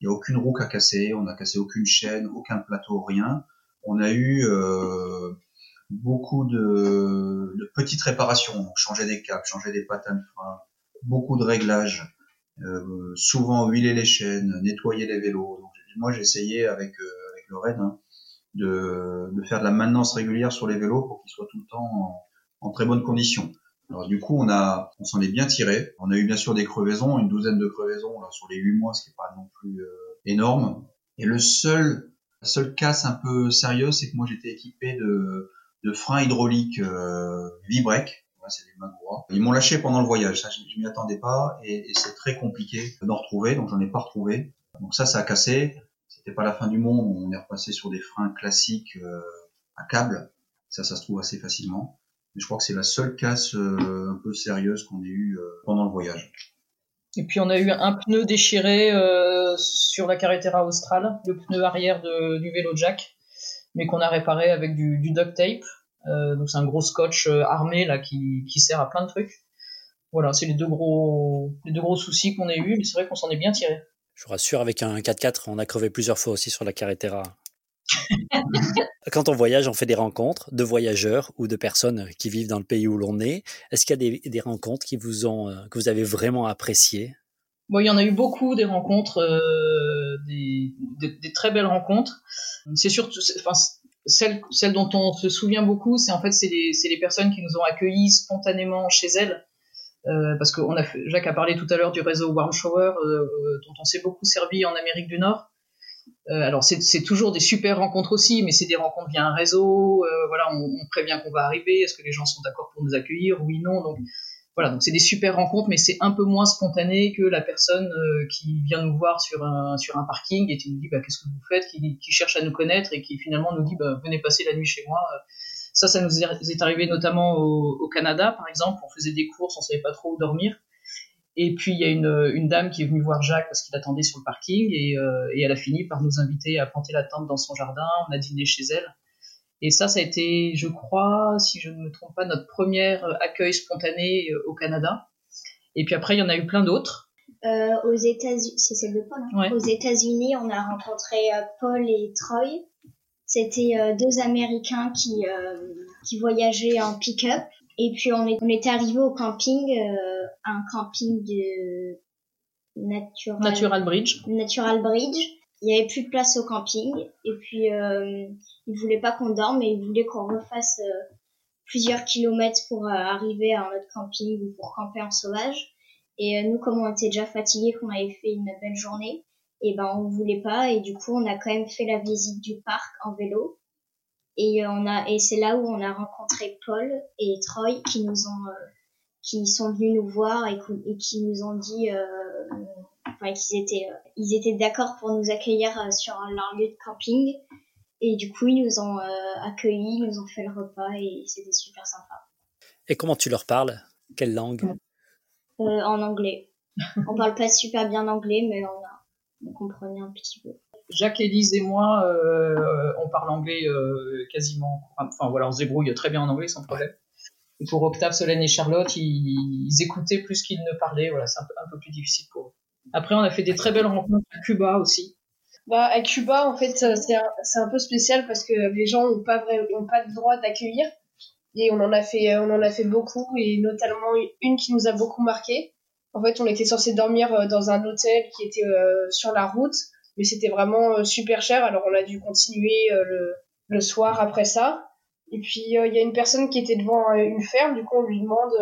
n'y a aucune roue à casser, on n'a cassé aucune chaîne, aucun plateau, rien. On a eu euh, beaucoup de, petites réparations, changer des câbles, changer des patins de frein, beaucoup de réglages, euh, souvent huiler les chaînes, nettoyer les vélos. Moi, j'ai essayé avec, euh, le RAID hein, de, faire de la maintenance régulière sur les vélos pour qu'ils soient tout le temps en, très bonnes conditions. Alors du coup, on a, on s'en est bien tiré. On a eu bien sûr des crevaisons, une douzaine de crevaisons là, sur les huit mois, ce qui est pas non plus euh, énorme. Et le seul, la seule casse un peu sérieuse, c'est que moi j'étais équipé de, de freins hydrauliques euh, V-Brake. c'est des Magura. Ils m'ont lâché pendant le voyage, ça je, m'y attendais pas et, et c'est très compliqué d'en retrouver, donc j'en ai pas retrouvé. Donc ça, ça a cassé. C'était pas la fin du monde. On est repassé sur des freins classiques euh, à câble. Ça, ça se trouve assez facilement je crois que c'est la seule casse euh, un peu sérieuse qu'on ait eue euh, pendant le voyage. Et puis on a eu un pneu déchiré euh, sur la Carretera Austral, le pneu arrière de, du vélo Jack, mais qu'on a réparé avec du, du duct tape. Euh, donc c'est un gros scotch armé là qui, qui, sert à plein de trucs. Voilà, c'est les deux gros les deux gros soucis qu'on a eu, mais c'est vrai qu'on s'en est bien tiré. Je vous rassure, avec un 4x4, on a crevé plusieurs fois aussi sur la Carretera. Quand on voyage, on fait des rencontres de voyageurs ou de personnes qui vivent dans le pays où l'on est. Est-ce qu'il y a des, rencontres qui vous ont, euh, que vous avez vraiment appréciées? Bon, il y en a eu beaucoup des rencontres, euh, des, très belles rencontres. C'est surtout, enfin, celles, dont on se souvient beaucoup, c'est en fait c'est les, les, personnes qui nous ont accueillis spontanément chez elles. parce que a Jacques a parlé tout à l'heure du réseau Warm Shower, dont on s'est beaucoup servi en Amérique du Nord. Alors c'est toujours des super rencontres aussi, mais c'est des rencontres via un réseau. voilà, on, prévient qu'on va arriver. Est-ce que les gens sont d'accord pour nous accueillir? Oui, non. Donc voilà, donc c'est des super rencontres, mais c'est un peu moins spontané que la personne euh, qui vient nous voir sur un, sur un parking et qui nous dit bah, qu'est-ce que vous faites, qui, cherche à nous connaître et qui finalement nous dit bah, venez passer la nuit chez moi. Ça, ça nous est arrivé notamment au, au, Canada, par exemple. On faisait des courses, on savait pas trop où dormir. Et puis il y a une, une dame qui est venue voir Jacques parce qu'il attendait sur le parking et, euh, et elle a fini par nous inviter à planter la tente dans son jardin. On a dîné chez elle. Et ça, ça a été, je crois, si je ne me trompe pas, notre premier accueil spontané euh, au Canada. Et puis après, il y en a eu plein d'autres. Euh, aux États-Unis, c'est celle de Paul. Hein. Aux États-Unis, on a rencontré euh, Paul et Troy. C'était deux Américains qui qui voyageaient en pick-up. Et puis on est on était arrivé au camping, un camping de Natural, Natural Bridge. Natural Bridge. Il y avait plus de place au camping. Et puis euh, ils voulaient pas qu'on dorme mais ils voulaient qu'on refasse euh, plusieurs kilomètres pour euh, arriver à notre camping ou pour camper en sauvage. Et euh, nous comme on était déjà fatigués qu'on avait fait une belle journée et ben on voulait pas. Et du coup on a quand même fait la visite du parc en vélo et on a et c'est là où on a rencontré Paul et Troy qui nous ont qui sont venus nous voir et, et qui nous ont dit enfin qu'ils étaient euh, ils étaient d'accord pour nous accueillir euh, sur leur lieu de camping et du coup ils nous ont euh, accueillis, ils nous ont fait le repas et c'était super sympa. Et comment tu leur parles? Quelle langue? En anglais. on parle pas super bien anglais, mais on, a, on comprenait un petit peu. Jacques, Élise et moi, on parle anglais quasiment. Enfin voilà, on se débrouille très bien en anglais sans problème. Et pour Octave, Solène et Charlotte, ils, écoutaient plus qu'ils ne parlaient. Voilà, c'est un peu, plus difficile pour eux. Après, on a fait des très belles rencontres à Cuba aussi. Bah, à Cuba, en fait, c'est un, peu spécial parce que les gens n'ont pas, pas le droit d'accueillir. Et on en a fait, on en a fait beaucoup, et notamment une qui nous a beaucoup marqué. En fait, on était censé dormir euh, dans un hôtel qui était euh, sur la route, mais c'était vraiment euh, super cher, alors on a dû continuer le, le soir après ça. Et puis, il y a une personne qui était devant une ferme, du coup, on lui demande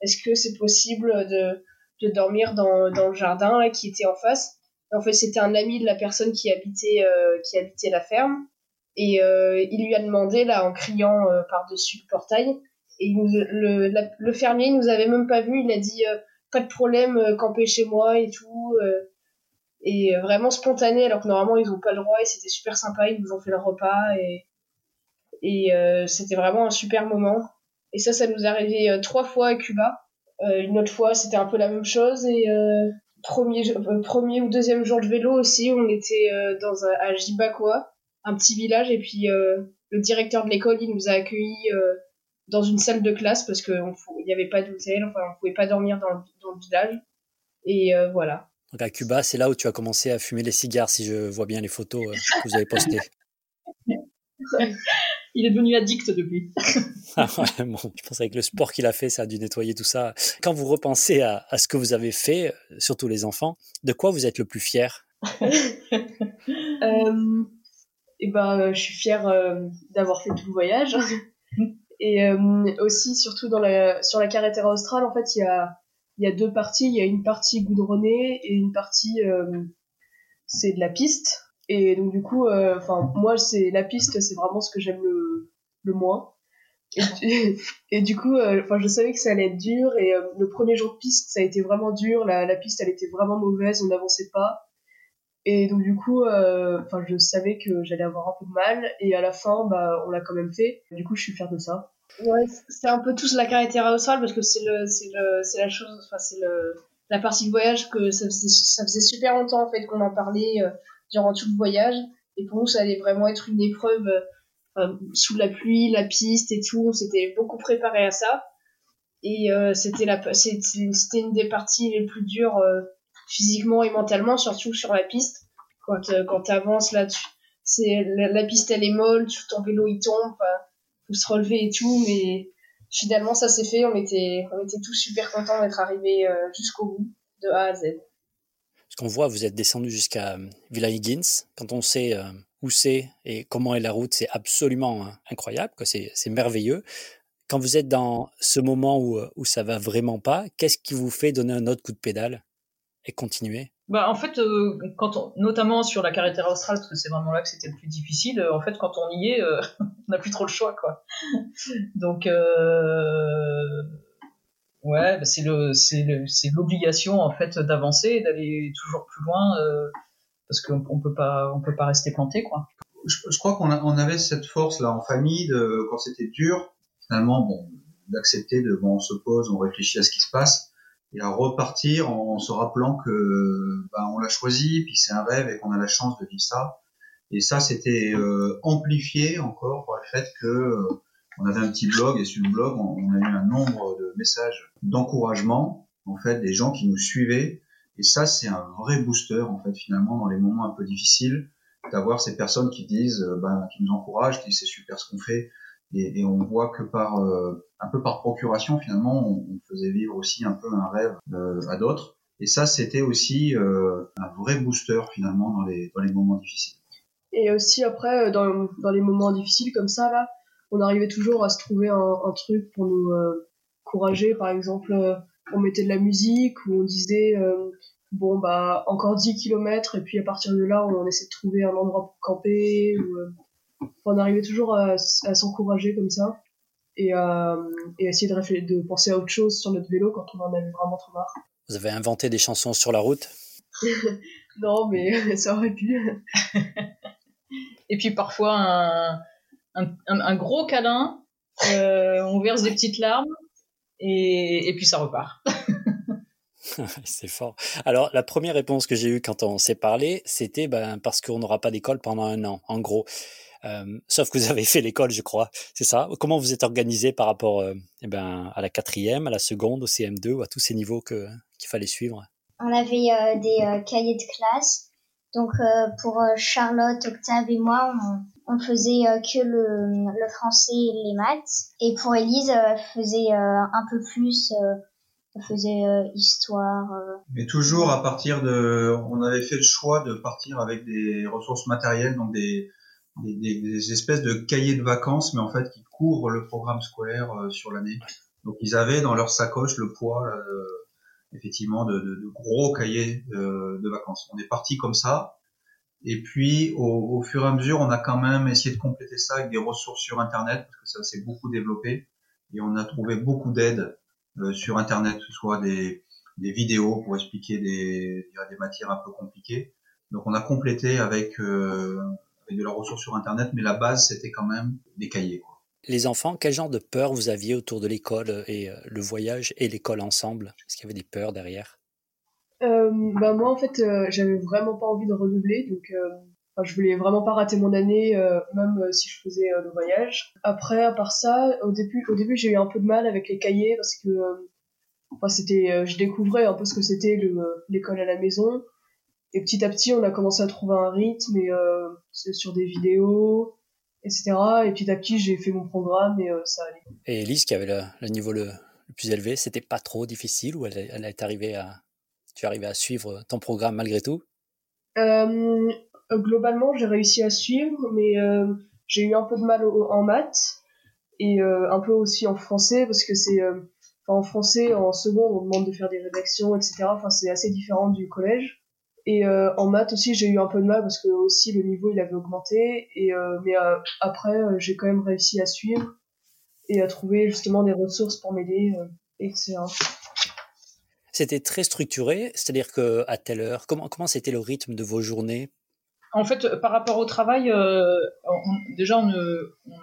est-ce que c'est possible de, de dormir dans, dans le jardin là, qui était en face. En fait, c'était un ami de la personne qui habitait, euh, qui habitait la ferme. Et euh, il lui a demandé, là, en criant euh, par-dessus le portail. Et le, le fermier nous avait même pas vu. Il a dit Pas de problème, camper chez moi et tout. Et vraiment spontané, alors que normalement, ils ont pas le droit. Et c'était super sympa. Ils nous ont fait le repas. Et, et c'était vraiment un super moment. Et ça, ça nous est arrivé trois fois à Cuba. Euh, une autre fois, c'était un peu la même chose. Et euh, premier, euh, premier ou deuxième jour de vélo aussi, on était dans un, à Jibakwa, un petit village. Et puis le directeur de l'école, il nous a accueillis dans une salle de classe parce qu'il n'y avait pas d'hôtel, enfin, on pouvait pas dormir dans dans le village. Et voilà. Donc à Cuba, c'est là où tu as commencé à fumer les cigares, si je vois bien les photos que vous avez postées. il est devenu addict depuis. ah ouais, bon, je pense avec le sport qu'il a fait, ça a dû nettoyer tout ça. Quand vous repensez à, à ce que vous avez fait, euh, surtout les enfants, de quoi vous êtes le plus fier? Euh, Et eh ben, euh, je suis fière euh, d'avoir fait tout le voyage. Et euh, aussi, surtout dans la, sur la carretera australe, en fait, il y a, il y a deux parties. Il y a une partie goudronnée et une partie, c'est de la piste. Et donc du coup, euh, enfin moi c'est la piste, c'est vraiment ce que j'aime le, le moins. Et, du coup, euh, enfin je savais que ça allait être dur et euh, le premier jour de piste ça a été vraiment dur. La, la piste elle était vraiment mauvaise, on n'avançait pas. Et donc du coup, enfin je savais que j'allais avoir un peu de mal et à la fin bah on l'a quand même fait. Du coup je suis fière de ça. Ouais, c'est un peu tous la caractère austral parce que c'est le c'est le c'est la chose, enfin c'est le la partie de voyage que ça faisait, ça faisait super longtemps en fait qu'on en parlait durant tout le voyage. Et pour nous, ça allait vraiment être une épreuve euh, sous la pluie, la piste et tout. On s'était beaucoup préparé à ça. Et euh, c'était la, c'était une des parties les plus dures euh, physiquement et mentalement, surtout sur la piste. Quand, euh, quand tu avances là, c'est la, piste elle est molle, tout ton vélo il tombe, se relever et tout, mais finalement ça s'est fait. On était, on était tous super contents d'être arrivés jusqu'au bout, de A à Z. Ce qu'on voit, vous êtes descendu jusqu'à euh, Villa Higgins. Quand on sait euh, où c'est et comment est la route, c'est absolument euh, incroyable, c'est merveilleux. Quand vous êtes dans ce moment où, où ça va vraiment pas, qu'est-ce qui vous fait donner un autre coup de pédale et continuer? Bah, en fait, euh, quand on, notamment sur la carretera australe, parce que c'est vraiment là que c'était le plus difficile, euh, en fait, quand on y est, euh, on n'a plus trop le choix, quoi. Donc, ouais, bah, c'est le, c'est l'obligation, en fait, d'avancer, d'aller toujours plus loin, parce qu'on on peut pas, rester planté, quoi. Je, je crois qu'on on avait cette force là en famille, de, quand c'était dur, finalement, bon, d'accepter de, bon, on se pose, on réfléchit à ce qui se passe et à repartir en, se rappelant que ben, on l'a choisi, puis c'est un rêve et qu'on a la chance de vivre ça. Et ça, c'était euh, amplifié encore par le fait que euh, on avait un petit blog et sur le blog, on, on, a eu un nombre de messages d'encouragement, en fait, des gens qui nous suivaient. Et ça, c'est un vrai booster, en fait, finalement, dans les moments un peu difficiles, d'avoir ces personnes qui disent, euh, ben, qui nous encouragent, qui disent c'est super ce qu'on fait, et, on voit que par euh, un peu par procuration finalement on, faisait vivre aussi un peu un rêve euh, à d'autres. Et ça c'était aussi euh, un vrai booster finalement dans les dans les moments difficiles. Et aussi après dans, dans les moments difficiles comme ça là on arrivait toujours à se trouver un, truc pour nous encourager par exemple on mettait de la musique ou on disait bon bah encore 10 km et puis à partir de là on essaie de trouver un endroit pour camper on arrivait toujours à, s'encourager comme ça et à, essayer de, de penser à autre chose sur notre vélo quand on en avait vraiment trop marre. Vous avez inventé des chansons sur la route? Non, mais ça aurait pu. et puis parfois un, un, gros câlin, euh, on verse des petites larmes et, et puis ça repart. c'est fort. Alors, la première réponse que j'ai eue quand on s'est parlé, c'était ben, parce qu'on n'aura pas d'école pendant un an, en gros. Euh, sauf que vous avez fait l'école, je crois. C'est ça Comment vous êtes organisé par rapport euh, eh ben, à la quatrième, à la seconde, au CM2 ou à tous ces niveaux que, qu'il fallait suivre? On avait euh, des cahiers de classe. Donc pour Charlotte, Octave et moi, on, on faisait que le, le, français et les maths. Et pour Elise, elle faisait un peu plus elle faisait histoire. Mais toujours à partir de, on avait fait le choix de partir avec des ressources matérielles, donc des, des, des, espèces de cahiers de vacances, mais en fait qui couvrent le programme scolaire euh, sur l'année. Donc ils avaient dans leur sacoche le poids, euh, effectivement, de, de, de, gros cahiers de, de, vacances. On est parti comme ça. Et puis, au, au, fur et à mesure, on a quand même essayé de compléter ça avec des ressources sur Internet, parce que ça s'est beaucoup développé. Et on a trouvé beaucoup d'aides euh, sur Internet, soit des, des vidéos pour expliquer des, des matières un peu compliquées. Donc on a complété avec euh, avec de la ressource sur Internet, mais la base, c'était quand même des cahiers. Quoi. Les enfants, quel genre de peur vous aviez autour de l'école et euh, le voyage et l'école ensemble? Est-ce qu'il y avait des peurs derrière? Euh, bah moi, en fait, euh, j'avais vraiment pas envie de redoubler, donc euh, enfin, je voulais vraiment pas rater mon année, euh, même si je faisais le voyage. Après, à part ça, au début, au début, j'ai eu un peu de mal avec les cahiers parce que enfin, c'était, je découvrais un peu ce que c'était l'école à la maison. Et petit à petit, on a commencé à trouver un rythme et euh, sur des vidéos, etc. Et petit à petit, j'ai fait mon programme et euh, ça allait. Et Elise, qui avait le, niveau le, plus élevé, c'était pas trop difficile ou elle, elle est arrivée à, tu es arrivé à suivre ton programme malgré tout? Euh, Globalement, j'ai réussi à suivre, mais euh, j'ai eu un peu de mal en maths et euh, un peu aussi en français parce que c'est, en français, en seconde, on demande de faire des rédactions, etc. Enfin, c'est assez différent du collège. Et euh, en maths aussi, j'ai eu un peu de mal parce que aussi le niveau il avait augmenté. Et euh, mais euh, après, j'ai quand même réussi à suivre et à trouver justement des ressources pour m'aider, etc. C'était très structuré, c'est-à-dire que à telle heure, comment comment c'était le rythme de vos journées? En fait, par rapport au travail, on, déjà on ne, on,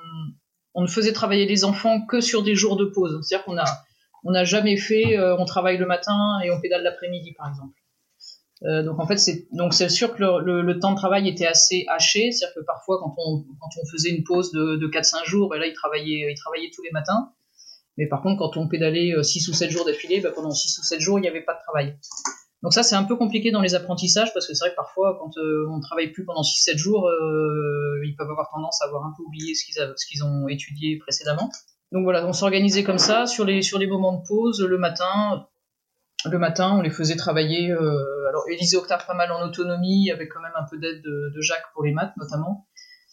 on, ne faisait travailler les enfants que sur des jours de pause. C'est-à-dire qu'on a on n'a jamais fait, on travaille le matin et on pédale l'après-midi, par exemple. Euh, donc en fait, c'est donc c'est sûr que le, le, temps de travail était assez haché, c'est-à-dire que parfois quand on quand on faisait une pause de, de 4-5 jours, ben là il travaillait il travaillait tous les matins. Mais par contre, quand on pédalait 6 euh, ou 7 jours d'affilée, ben pendant 6 ou 7 jours, il n'y avait pas de travail. Donc ça, c'est un peu compliqué dans les apprentissages parce que c'est vrai que parfois, quand euh, on travaille plus pendant 6-7 jours, euh, ils peuvent avoir tendance à avoir un peu oublié ce qu'ils ce qu'ils ont étudié précédemment. Donc voilà, on s'organisait comme ça sur les sur les moments de pause le matin le matin, on les faisait travailler. Euh, alors, Élise et Octave pas mal en autonomie, avec quand même un peu d'aide de, de, Jacques pour les maths notamment.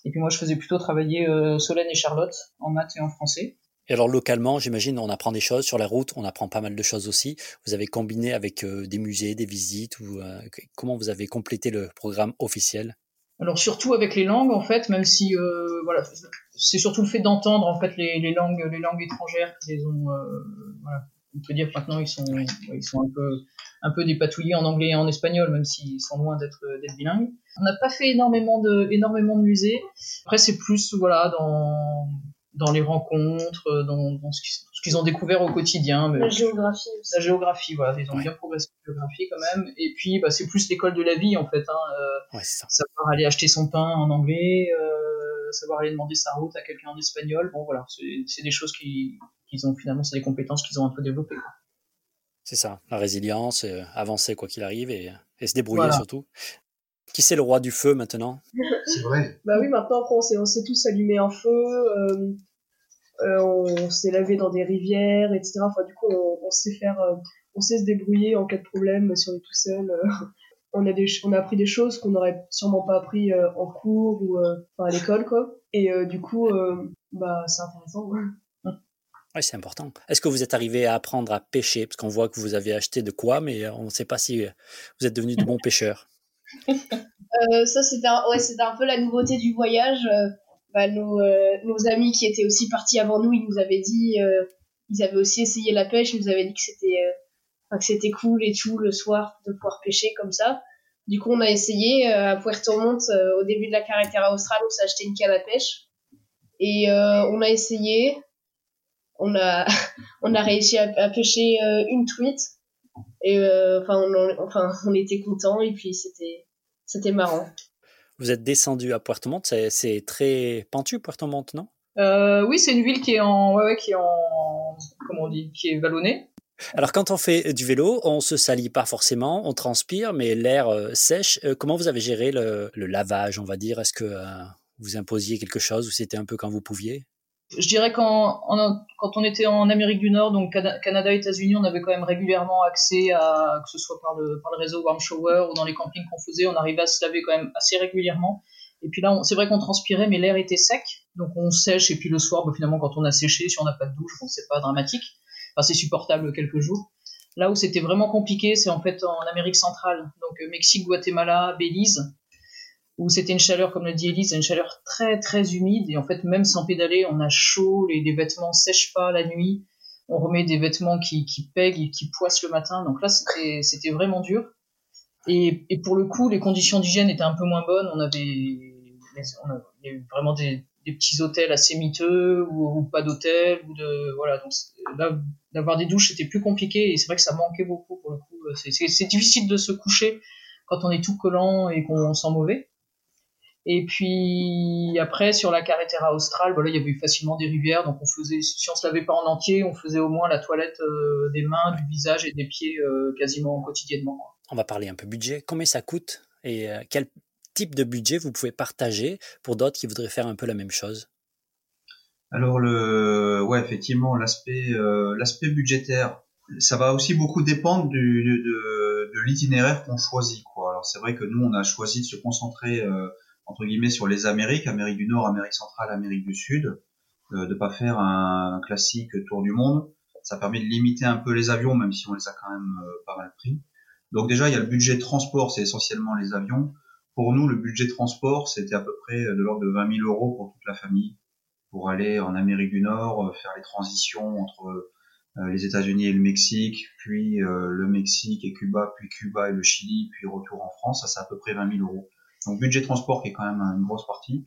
Et puis moi, je faisais plutôt travailler euh, Solène et Charlotte en maths et en français. Et alors localement, j'imagine, on apprend des choses sur la route, on apprend pas mal de choses aussi. Vous avez combiné avec euh, des musées, des visites ou euh, comment vous avez complété le programme officiel? Alors surtout avec les langues en fait, même si euh, voilà, c'est surtout le fait d'entendre en fait les, les, langues, les langues étrangères qui les ont. voilà. On peut dire que maintenant ils sont, ils sont un peu, un peu dépatouillés en anglais et en espagnol, même s'ils sont loin d'être, bilingues. On n'a pas fait énormément de, énormément de musées. Après c'est plus voilà dans dans les rencontres, dans, dans ce qu'ils ont découvert au quotidien. Mais la géographie aussi. La géographie, voilà, ils ont bien progressé en géographie quand même. Et puis, bah, c'est plus l'école de la vie en fait. Hein. Euh, ouais, ça. Savoir aller acheter son pain en anglais, euh, savoir aller demander sa route à quelqu'un en espagnol. Bon, voilà, c'est des choses qui, qu'ils ont finalement, c'est des compétences qu'ils ont un peu développées. C'est ça, la résilience, euh, avancer quoi qu'il arrive et, et, se débrouiller voilà. surtout. Qui c'est le roi du feu maintenant? C'est vrai. bah oui, maintenant on s'est, on s'est tous allumé un feu, euh, euh, on s'est lavé dans des rivières, etc. Enfin, du coup, on, on sait faire, euh, on sait se débrouiller en cas de problème si on est tout seul. euh. on a des, on a appris des choses qu'on n'aurait sûrement pas appris euh, en cours ou enfin, à l'école, quoi. Et du coup, bah c'est intéressant. Ouais. Oui, c'est important. Est-ce que vous êtes arrivé à apprendre à pêcher? Parce qu'on voit que vous avez acheté de quoi, mais on ne sait pas si vous êtes devenu de bons pêcheurs. euh, ça, c'était un, ouais, un peu la nouveauté du voyage. Euh, bah, nos, euh, nos amis qui étaient aussi partis avant nous, ils nous avaient dit, euh, ils avaient aussi essayé la pêche, ils nous avaient dit que c'était, que c'était cool et tout le soir de pouvoir pêcher comme ça. Du coup, on a essayé à Puerto Montt au début de la carretera austral, on s'est acheté une canne à pêche et on a essayé. On a, on a réussi à, à pêcher une truite. Et euh, enfin on, enfin on était contents et puis c'était c'était marrant. Vous êtes descendu à Puerto Montt c'est très pentu Puerto Montt non? Euh, oui c'est une ville qui est en ouais, ouais, qui est en comment on dit qui est vallonnée. Alors quand on fait du vélo on se salit pas forcément on transpire mais l'air euh, sèche. Comment vous avez géré le, le lavage on va dire? Est-ce que euh, vous imposiez quelque chose ou c'était un peu quand vous pouviez? Je dirais qu'en quand on était en Amérique du Nord, donc Canada, États-Unis, on avait quand même régulièrement accès à que ce soit par le par le réseau Warm Shower ou dans les campings qu'on faisait, on arrivait à se laver quand même assez régulièrement. Et puis là, c'est vrai qu'on transpirait, mais l'air était sec, donc on sèche. Et puis le soir, bah, finalement, quand on a séché, si on n'a pas de douche, bon, c'est pas dramatique. Enfin, c'est supportable quelques jours. Là où c'était vraiment compliqué, c'est en fait en Amérique centrale, donc Mexique, Guatemala, Belize où c'était une chaleur, comme l'a dit Elise, une chaleur très très humide. Et en fait, même sans pédaler, on a chaud, les, les vêtements sèchent pas la nuit. On remet des vêtements qui, qui pèguent et qui poissent le matin. Donc là, c'était, vraiment dur. Et, et pour le coup, les conditions d'hygiène étaient un peu moins bonnes. On avait, on avait vraiment des, des petits hôtels assez miteux ou, pas d'hôtel ou de voilà. Donc là, d'avoir des douches, c'était plus compliqué. Et c'est vrai que ça manquait beaucoup pour le coup. C'est difficile de se coucher quand on est tout collant et qu'on sent mauvais. Et puis après, sur la carretera austral, voilà, il y avait facilement des rivières, donc on faisait, si on se lavait pas en entier, on faisait au moins la toilette euh, des mains, du visage et des pieds euh, quasiment quotidiennement. On va parler un peu budget. Combien ça coûte et euh, quel type de budget vous pouvez partager pour d'autres qui voudraient faire un peu la même chose? Alors le, ouais, effectivement, l'aspect, euh, l'aspect budgétaire, ça va aussi beaucoup dépendre du, de, de l'itinéraire qu'on choisit, quoi. Alors c'est vrai que nous, on a choisi de se concentrer entre guillemets sur les Amériques, Amérique du Nord, Amérique centrale, Amérique du Sud, euh, de pas faire un, classique tour du monde. Ça permet de limiter un peu les avions, même si on les a quand même euh, pas mal pris. Donc déjà, il y a le budget de transport, c'est essentiellement les avions. Pour nous, le budget de transport, c'était à peu près de l'ordre de 20 000 euros pour toute la famille, pour aller en Amérique du Nord, faire les transitions entre euh, les États-Unis et le Mexique, puis euh, le Mexique et Cuba, puis Cuba et le Chili, puis retour en France. Ça, c'est à peu près 20 000 euros. Donc budget transport qui est quand même une grosse partie.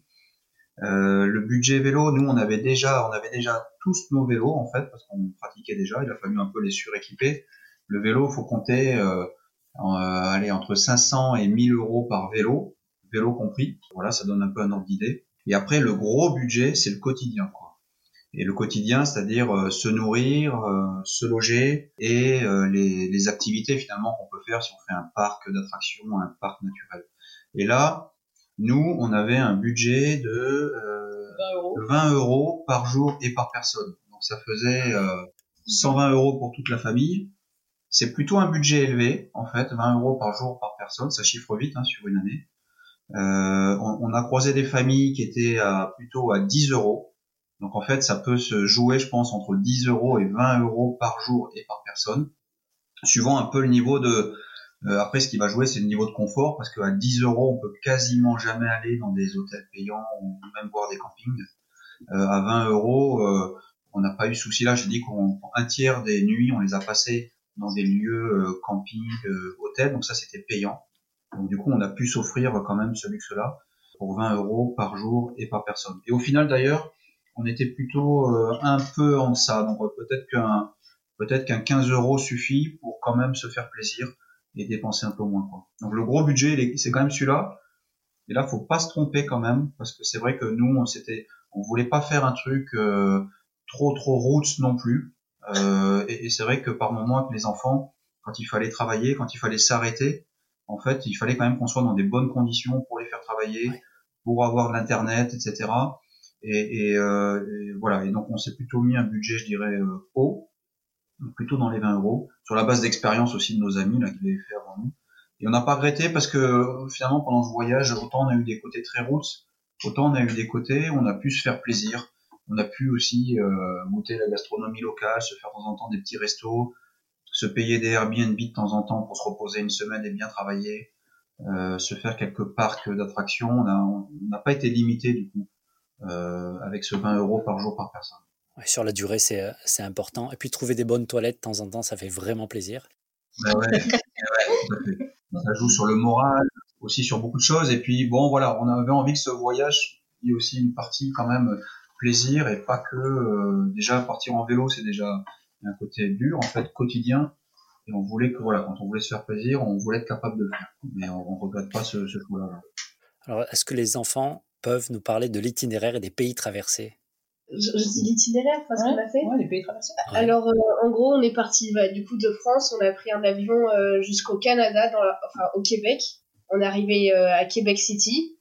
Euh, le budget vélo, nous on avait déjà, on avait déjà tous nos vélos en fait parce qu'on pratiquait déjà. Il a fallu un peu les suréquiper. Le vélo, faut compter, euh, euh, aller entre 500 et 1000 euros par vélo, vélo compris. Voilà, ça donne un peu un ordre d'idée. Et après, le gros budget, c'est le quotidien. Quoi. Et le quotidien, c'est-à-dire euh, se nourrir, euh, se loger et les, les activités finalement qu'on peut faire si on fait un parc d'attractions, un parc naturel. Et là, nous, on avait un budget de, euh, 20, euros. de 20 euros par jour et par personne. Donc ça faisait euh, 120 euros pour toute la famille. C'est plutôt un budget élevé, en fait, 20 euros par jour par personne. Ça chiffre vite hein, sur une année. Euh, on, on, a croisé des familles qui étaient à, plutôt à 10 euros. Donc en fait, ça peut se jouer, je pense, entre 10 euros et 20 euros par jour et par personne, suivant un peu le niveau de. Euh, après, ce qui va jouer, c'est le niveau de confort, parce qu'à 10 euros, on peut quasiment jamais aller dans des hôtels payants ou même voir des campings. Euh, à 20 euros, euh, on n'a pas eu souci là. J'ai dit qu'on un tiers des nuits, on les a passées dans des lieux euh, camping, hôtels, donc ça c'était payant. Donc du coup, on a pu s'offrir quand même ce luxe-là pour 20 euros par jour et par personne. Et au final d'ailleurs, on était plutôt un peu en deçà. Donc peut-être qu'un peut-être qu'un 15 euros suffit pour quand même se faire plaisir et dépenser un peu moins. Quoi. Donc le gros budget, c'est quand même celui-là. Et là, faut pas se tromper quand même, parce que c'est vrai que nous, on s'était, on voulait pas faire un truc euh, trop trop roots non plus. Euh, et, et c'est vrai que par moment, avec les enfants, quand il fallait travailler, quand il fallait s'arrêter, en fait, il fallait quand même qu'on soit dans des bonnes conditions pour les faire travailler, pour avoir de l'internet, etc. Et, et, euh, et, voilà. Et donc, on s'est plutôt mis un budget, je dirais, euh, haut, plutôt dans les 20 euros, sur la base d'expérience aussi de nos amis là qui l'avaient fait avant nous. Et on n'a pas regretté parce que finalement pendant ce voyage, autant on a eu des côtés très routes, autant on a eu des côtés où on a pu se faire plaisir. On a pu aussi euh, goûter la gastronomie locale, se faire de temps en temps des petits restos, se payer des Airbnb de temps en temps pour se reposer une semaine et bien travailler, euh, se faire quelques parcs d'attractions. On n'a pas été limité du coup euh, avec ce 20 euros par jour par personne. Sur la durée, c'est important. Et puis trouver des bonnes toilettes de temps en temps, ça fait vraiment plaisir. Ben ouais, ouais, ça joue sur le moral, aussi sur beaucoup de choses. Et puis bon, voilà, on avait envie que ce voyage, il y ait aussi une partie quand même plaisir et pas que euh, déjà partir en vélo, c'est déjà un côté dur en fait quotidien. Et on voulait que voilà, quand on voulait se faire plaisir, on voulait être capable de le faire. Mais on, ne regrette pas ce, ce choix-là. Alors, est-ce que les enfants peuvent nous parler de l'itinéraire et des pays traversés? Je, dis l'itinéraire parce qu'on a fait. Ouais, les pays traversés. Alors, euh, en gros, on est parti bah, du coup de France, on a pris un avion euh, jusqu'au Canada, dans enfin au Québec. On est arrivé euh, à Québec City.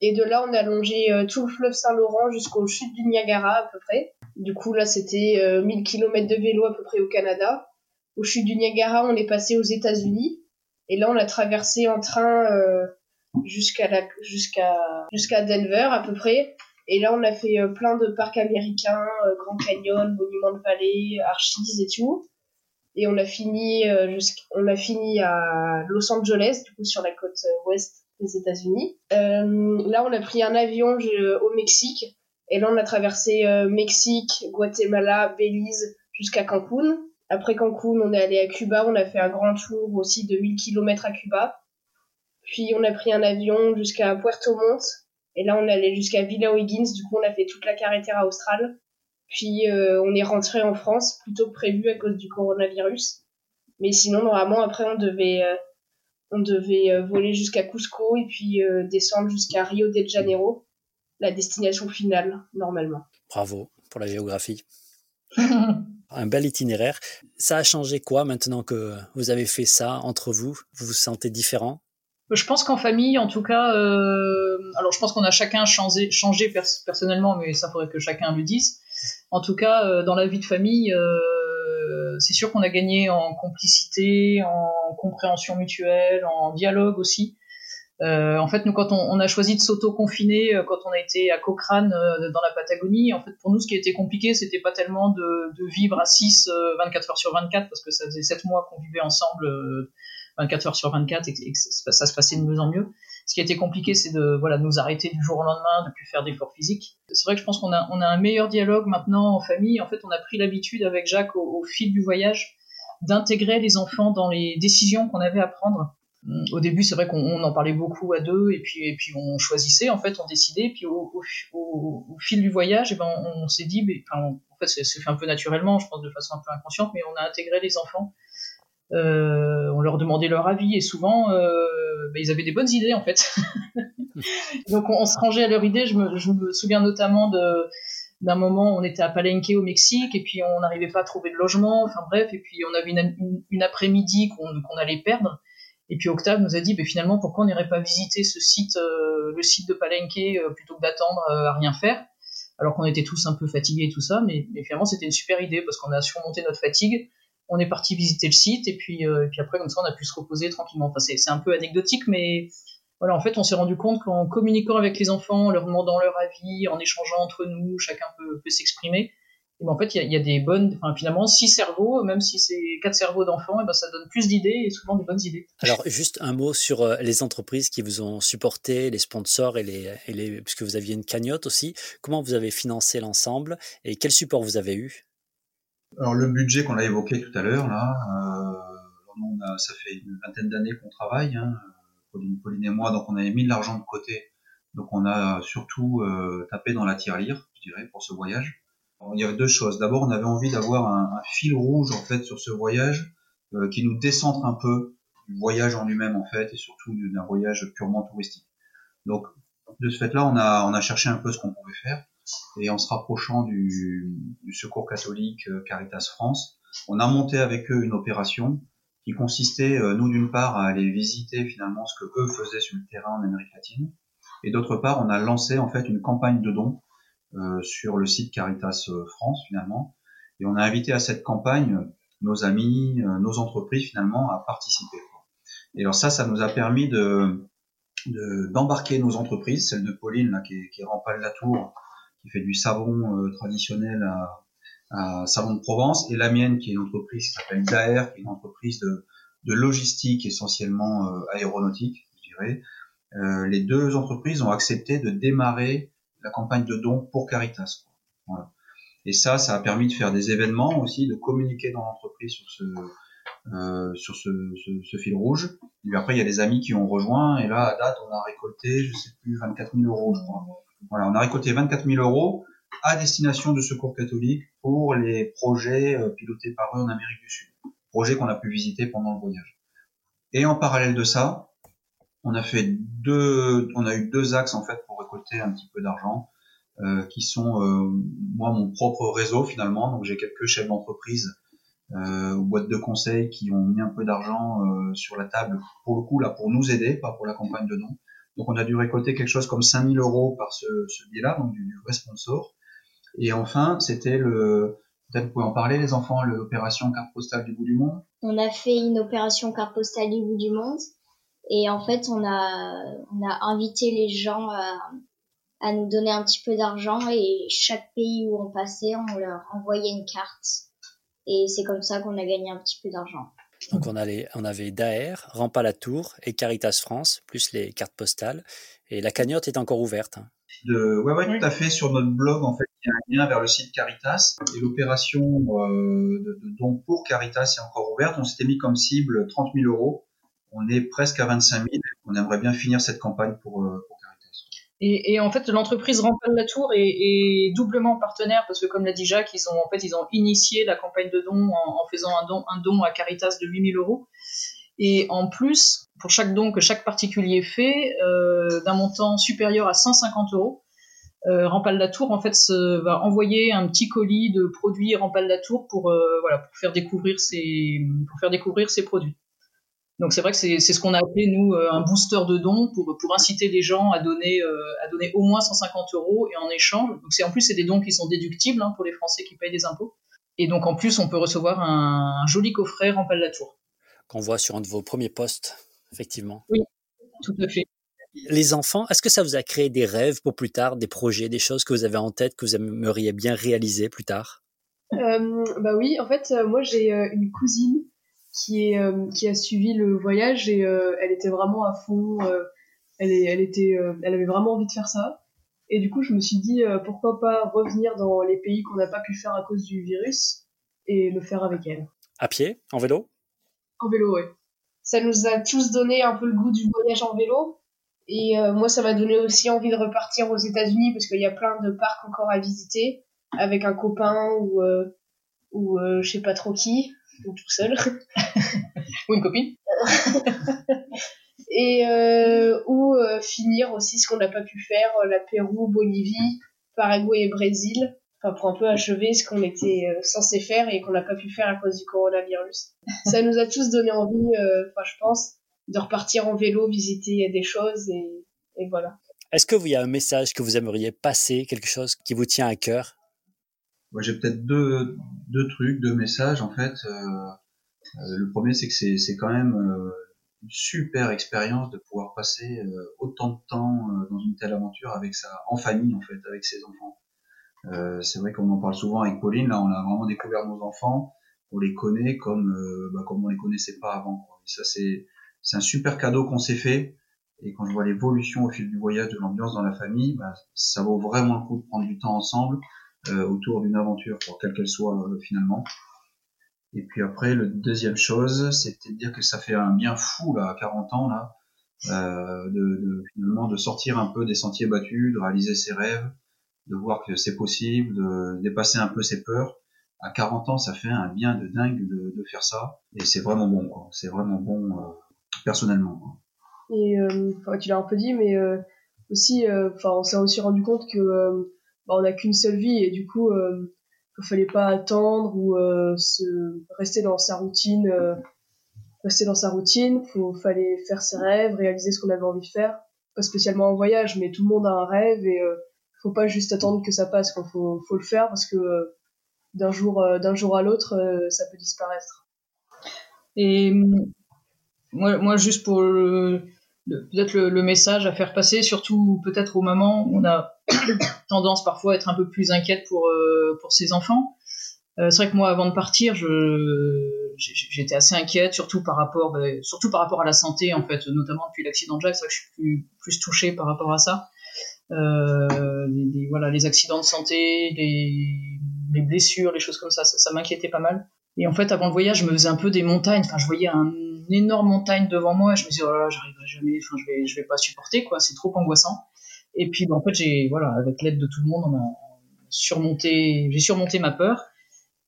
Et de là, on a longé tout le fleuve Saint-Laurent jusqu'au chute du Niagara à peu près. Du coup, là, c'était 1000 km de vélo à peu près au Canada. Au chute du Niagara, on est passé aux États-Unis. Et là, on a traversé en train jusqu'à jusqu'à jusqu'à Denver à peu près. Et là, on a fait euh, plein de parcs américains, euh, Grand Canyon, Monument de Valley, Archies et tout. Et on a fini, euh, on a fini à Los Angeles, du coup sur la côte ouest des États-Unis. là, on a pris un avion au Mexique. Et là, on a traversé Mexique, Guatemala, Belize jusqu'à Cancun. Après Cancun, on est allé à Cuba. On a fait un grand tour aussi de 1000 km à Cuba. Puis on a pris un avion jusqu'à Puerto Montt et là, on allait jusqu'à Villa Higgins. Du coup, on a fait toute la carretera australe. Puis, euh, on est rentré en France, plutôt que prévu à cause du coronavirus. Mais sinon, normalement, après, on devait, euh, on devait euh, voler jusqu'à Cusco et puis descendre jusqu'à Rio de Janeiro, la destination finale, normalement. Bravo pour la géographie. un bel itinéraire. Ça a changé quoi maintenant que vous avez fait ça entre vous? Vous vous sentez différent? Je pense qu'en famille, en tout cas, euh, alors je pense qu'on a chacun changé, changé personnellement, mais ça faudrait que chacun le dise. En tout cas, euh, dans la vie de famille, euh, c'est sûr qu'on a gagné en complicité, en compréhension mutuelle, en dialogue aussi. Euh, en fait, nous, quand on, on a choisi de s'auto-confiner, euh, quand on a été à Cochrane euh, dans la Patagonie, en fait, pour nous, ce qui était compliqué, c'était pas tellement de, de vivre à 6, 24 heures sur 24, parce que ça faisait 7 mois qu'on vivait ensemble 24 heures sur 24 et, que ça se passait de mieux en mieux. Ce qui a été compliqué, c'est de voilà nous arrêter du jour au lendemain, de plus faire d'efforts physiques. C'est vrai que je pense qu'on a on a un meilleur dialogue maintenant en famille. En fait, on a pris l'habitude avec Jacques au, fil du voyage d'intégrer les enfants dans les décisions qu'on avait à prendre. Hum, au début, c'est vrai qu'on en parlait beaucoup à deux, et puis, et puis on choisissait, en fait, on décidait. Puis au, fil du voyage, eh ben, on, s'est dit, ben, en fait, c'est fait un peu naturellement, je pense de façon un peu inconsciente, mais on a intégré les enfants euh, on leur demandait leur avis et souvent euh, bah, ils avaient des bonnes idées en fait. Donc on, se rangeait à leur idée. Je me, souviens notamment d'un moment on était à Palenque au Mexique et puis on n'arrivait pas à trouver de logement. Enfin bref et puis on avait une, après-midi qu'on allait perdre. Et puis Octave nous a dit, bah, finalement, pourquoi on n'irait pas visiter ce site, euh, le site de Palenque, plutôt que d'attendre à rien faire? Alors qu'on était tous un peu fatigués et tout ça, mais, mais finalement c'était une super idée parce qu'on a surmonté notre fatigue on est parti visiter le site et puis, euh, et puis après comme ça on a pu se reposer tranquillement. Enfin, c'est un peu anecdotique mais voilà, en fait, on s'est rendu compte qu'en communiquant avec les enfants, en leur demandant leur avis, en échangeant entre nous, chacun peut, peut s'exprimer. Et ben, en fait, il y, y a des bonnes, enfin, finalement, six cerveaux, même si c'est quatre cerveaux d'enfants, et ben, ça donne plus d'idées et souvent des bonnes idées. Alors, juste un mot sur euh, les entreprises qui vous ont supporté, les sponsors et les, et les, puisque vous aviez une cagnotte aussi. Comment vous avez financé l'ensemble et quel support vous avez eu? Alors le budget qu'on a évoqué tout à l'heure, là, euh, on a, ça fait une vingtaine d'années qu'on travaille, hein, Pauline, Pauline et moi, donc on avait mis de l'argent de côté. Donc on a surtout euh, tapé dans la tirelire, je dirais, pour ce voyage. Alors, il y deux choses. D'abord, on avait envie d'avoir un, un fil rouge en fait sur ce voyage euh, qui nous décentre un peu du voyage en lui-même en fait et surtout du- d'un voyage purement touristique. Donc de ce fait-là, on a on a cherché un peu ce qu'on pouvait faire et en se rapprochant du, Secours catholique euh, Caritas France, on a monté avec eux une opération qui consistait, euh, nous d'une part, à aller visiter finalement ce que eux faisaient sur le terrain en Amérique latine, et d'autre part, on a lancé en fait une campagne de dons euh, sur le site Caritas France finalement, et on a invité à cette campagne nos amis, nos entreprises finalement à participer. Et alors ça, ça nous a permis de- d'embarquer nos entreprises, celle de Pauline là, qui est, qui est Rampal Latour, qui fait du savon euh, traditionnel à, à Savon de Provence, et la mienne qui est une entreprise qui s'appelle Daer, qui est une entreprise de, de logistique essentiellement euh, aéronautique, je dirais. Euh, les deux entreprises ont accepté de démarrer la campagne de dons pour Caritas. Voilà. Et ça, ça a permis de faire des événements aussi, de communiquer dans l'entreprise sur ce euh, sur ce, ce, ce fil rouge. Et puis après, il y a des amis qui ont rejoint, et là, à date, on a récolté, je sais plus, 24 000 euros, je crois. Voilà, on a récolté 24 000 euros à destination de Secours catholique pour les projets euh, pilotés par eux en Amérique du Sud. Projets qu'on a pu visiter pendant le voyage. Et en parallèle de ça, on a fait deux, on a eu deux axes en fait pour récolter un petit peu d'argent, euh, qui sont euh, moi mon propre réseau finalement. Donc j'ai quelques chefs d'entreprise boîtes de conseil qui ont mis un peu d'argent sur la table pour le coup là pour nous aider, pas pour la campagne de dons. Donc on a dû récolter quelque chose comme 5000 euros par ce, ce biais-là, donc du, vrai sponsor. Et enfin, c'était le, peut-être vous pouvez en parler les enfants, l'opération carte postale du bout du monde. On a fait une opération carte postale du bout du monde. Et en fait, on a, on a invité les gens à, à nous donner un petit peu d'argent et chaque pays où on passait, on leur envoyait une carte. Et c'est comme ça qu'on a gagné un petit peu d'argent. Donc on, allait, on avait Daer, Rampa la Tour et Caritas France, plus les cartes postales. Et la cagnotte est encore ouverte. hein. De, ouais, ouais, Oui. tout à fait. Sur notre blog, en fait, il y a un lien vers le site Caritas. Et l'opération euh, de, de don pour Caritas est encore ouverte. On s'était mis comme cible 30 000 euros. On est presque à 25 000. On aimerait bien finir cette campagne pour, euh, pour. Et, en fait, l'entreprise Rampal Latour est, doublement partenaire parce que, comme l'a dit Jacques, ils ont en fait ils ont initié la campagne de dons en, faisant un don, à Caritas de 8000 euros. Et en plus, pour chaque don que chaque particulier fait, euh, d'un montant supérieur à 150 euros, euh, en fait se, va envoyer un petit colis de produits Rampal Latour pour euh, voilà pour faire découvrir ses pour faire découvrir ses produits. Donc c'est vrai que c'est c'est ce qu'on a appelé nous euh, un booster de dons pour pour inciter les gens à donner euh, à donner au moins 150 euros et en échange. Donc c'est en plus c'est des dons qui sont déductibles hein, pour les Français qui payent des impôts. Et donc en plus on peut recevoir un, un joli coffret Rampal Latour. Qu'on voit sur un de vos premiers posts, effectivement. Tout à fait. Les enfants, est-ce que ça vous a créé des rêves pour plus tard, des projets, des choses que vous avez en tête, que vous aimeriez bien réaliser plus tard? Euh, bah oui, en fait, euh, moi j'ai euh, une cousine qui est euh, qui a suivi le voyage et euh, elle était vraiment à fond. euh, elle est, elle était, euh, elle avait vraiment envie de faire ça. Et du coup, je me suis dit euh, pourquoi pas revenir dans les pays qu'on n'a pas pu faire à cause du virus et le faire avec elle. À pied En vélo? En vélo, ouais. Ça nous a tous donné un peu le goût du voyage en vélo. Et euh, moi, ça m'a donné aussi envie de repartir aux États-Unis parce qu'il y a plein de parcs encore à visiter avec un copain ou, euh, ou euh, je sais pas trop qui, ou tout seul. Ou une copine. Et euh, ou euh, finir aussi ce qu'on n'a pas pu faire, euh, la Pérou, Bolivie, Paraguay et Brésil. Enfin, pour un peu achever ce qu'on était euh, censé faire et qu'on n'a pas pu faire à cause du coronavirus. Ça nous a tous donné envie, enfin, je pense, de repartir en vélo, visiter des choses et, et voilà. Est-ce que vous y a un message que vous aimeriez passer, quelque chose qui vous tient à cœur? Moi, j'ai peut-être deux, deux trucs, deux messages en fait. Euh, euh, le premier, c'est que c'est, c'est quand même euh, une super expérience de pouvoir passer autant de temps dans une telle aventure avec sa, en famille en fait, avec ses enfants. Euh, c'est vrai qu'on en parle souvent avec Pauline, là on a vraiment découvert nos enfants, on les connaît comme euh, bah, comme on les connaissait pas avant. Quoi. ça c'est c'est un super cadeau qu'on s'est fait. Et quand je vois l'évolution au fil du voyage de l'ambiance dans la famille, bah, ça vaut vraiment le coup de prendre du temps ensemble autour d'une aventure, pour quelle qu'elle soit euh, finalement. Et puis après, le deuxième chose, c'était de dire que ça fait un bien fou là, à 40 ans là, euh, de, de, finalement de sortir un peu des sentiers battus, de réaliser ses rêves, de voir que c'est possible, de dépasser un peu ses peurs. À 40 ans, ça fait un bien de dingue de, de faire ça, et c'est vraiment bon, quoi. C'est vraiment bon euh, personnellement. Et euh, tu l'as un peu dit, mais euh, aussi, euh, enfin, on s'est aussi rendu compte que euh, bah, on n'a qu'une seule vie, et du coup, il fallait pas attendre ou se rester dans sa routine, rester dans sa routine. Il fallait faire ses rêves, réaliser ce qu'on avait envie de faire. Pas spécialement en voyage, mais tout le monde a un rêve et faut pas juste attendre que ça passe, faut, faut le faire parce que euh, d'un jour, euh, d'un jour à l'autre, euh, ça peut disparaître. Et moi, moi juste pour peut-être le, message à faire passer, surtout peut-être au moment où on a tendance parfois à être un peu plus inquiète pour, pour ses enfants. c'est vrai que moi, avant de partir, j'étais assez inquiète, surtout par rapport, ben, surtout par rapport à la santé en fait, notamment depuis l'accident de Jacques. C'est vrai que je suis plus, plus touchée par rapport à ça euh, les, voilà, les accidents de santé, les, les blessures, les choses comme ça, ça, ça m'inquiétait pas mal. Et en fait, avant le voyage, je me faisais un peu des montagnes. Enfin, je voyais un, une énorme montagne devant moi. Je me disais, oh là, j'arriverai jamais. Enfin, je vais, je vais pas supporter, quoi. C'est trop angoissant. Et puis, ben, en fait, j'ai, voilà, avec l'aide de tout le monde, on a surmonté, j'ai surmonté ma peur.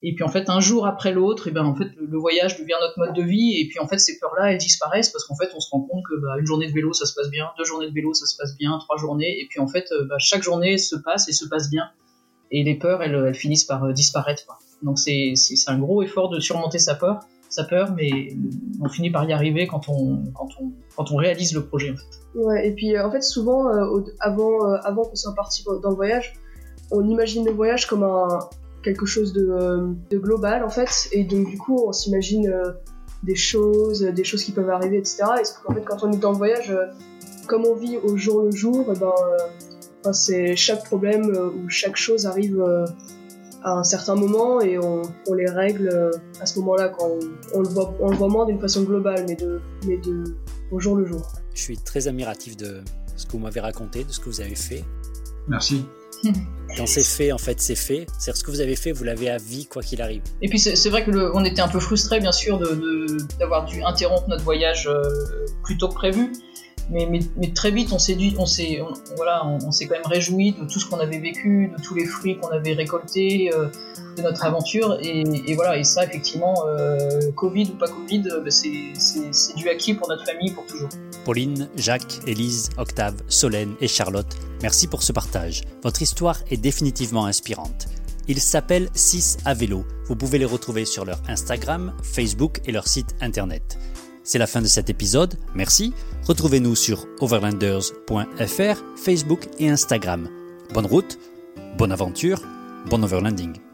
Et puis en fait, un jour après l'autre, et ben en fait, le voyage devient notre mode de vie. Et puis en fait, ces peurs-là, elles disparaissent parce qu'en fait, on se rend compte que bah, une journée de vélo, ça se passe bien, deux journées de vélo, ça se passe bien, trois journées. Et puis en fait, euh, bah, chaque journée se passe et se passe bien. Et les peurs, elles, elles finissent par euh, disparaître. Quoi. Donc c'est c'est un gros effort de surmonter sa peur, sa peur, mais on finit par y arriver quand on quand on quand on réalise le projet. En fait. Ouais. Et puis euh, en fait, souvent, avant avant qu'on soit parti dans le voyage, on imagine le voyage comme un quelque chose de, euh, global en fait et donc du coup on s'imagine euh, des choses des choses qui peuvent arriver etc et c'est qu'en fait quand on est dans le voyage euh, comme on vit au jour le jour et ben, ben c'est chaque problème ou chaque chose arrive à un certain moment et on, on les règle à ce moment-là quand on, on, le voit on le voit moins d'une façon globale mais de mais de au jour le jour. Je suis très admiratif de ce que vous m'avez raconté, de ce que vous avez fait. Merci. Quand c'est fait, en fait, c'est fait. C'est ce que vous avez fait, vous l'avez à vie, quoi qu'il arrive. Et puis c'est vrai que le, on était un peu frustrés, bien sûr, d'avoir de, dû interrompre notre voyage euh, plus tôt que prévu. Mais, très vite, on s'est voilà, on, s'est quand même réjoui de tout ce qu'on avait vécu, de tous les fruits qu'on avait récoltés, euh, de notre aventure. Et, voilà, et ça, effectivement, euh, Covid ou pas Covid, bah, c'est du acquis pour notre famille pour toujours. Pauline, Jacques, Élise, Octave, Solène et Charlotte, merci pour ce partage. Votre histoire est définitivement inspirante. Ils s'appellent 6 à vélo. Vous pouvez les retrouver sur leur Instagram, Facebook et leur site internet. C'est la fin de cet épisode, merci. Retrouvez-nous sur overlanders.fr, Facebook et Instagram. Bonne route, bonne aventure, bon overlanding.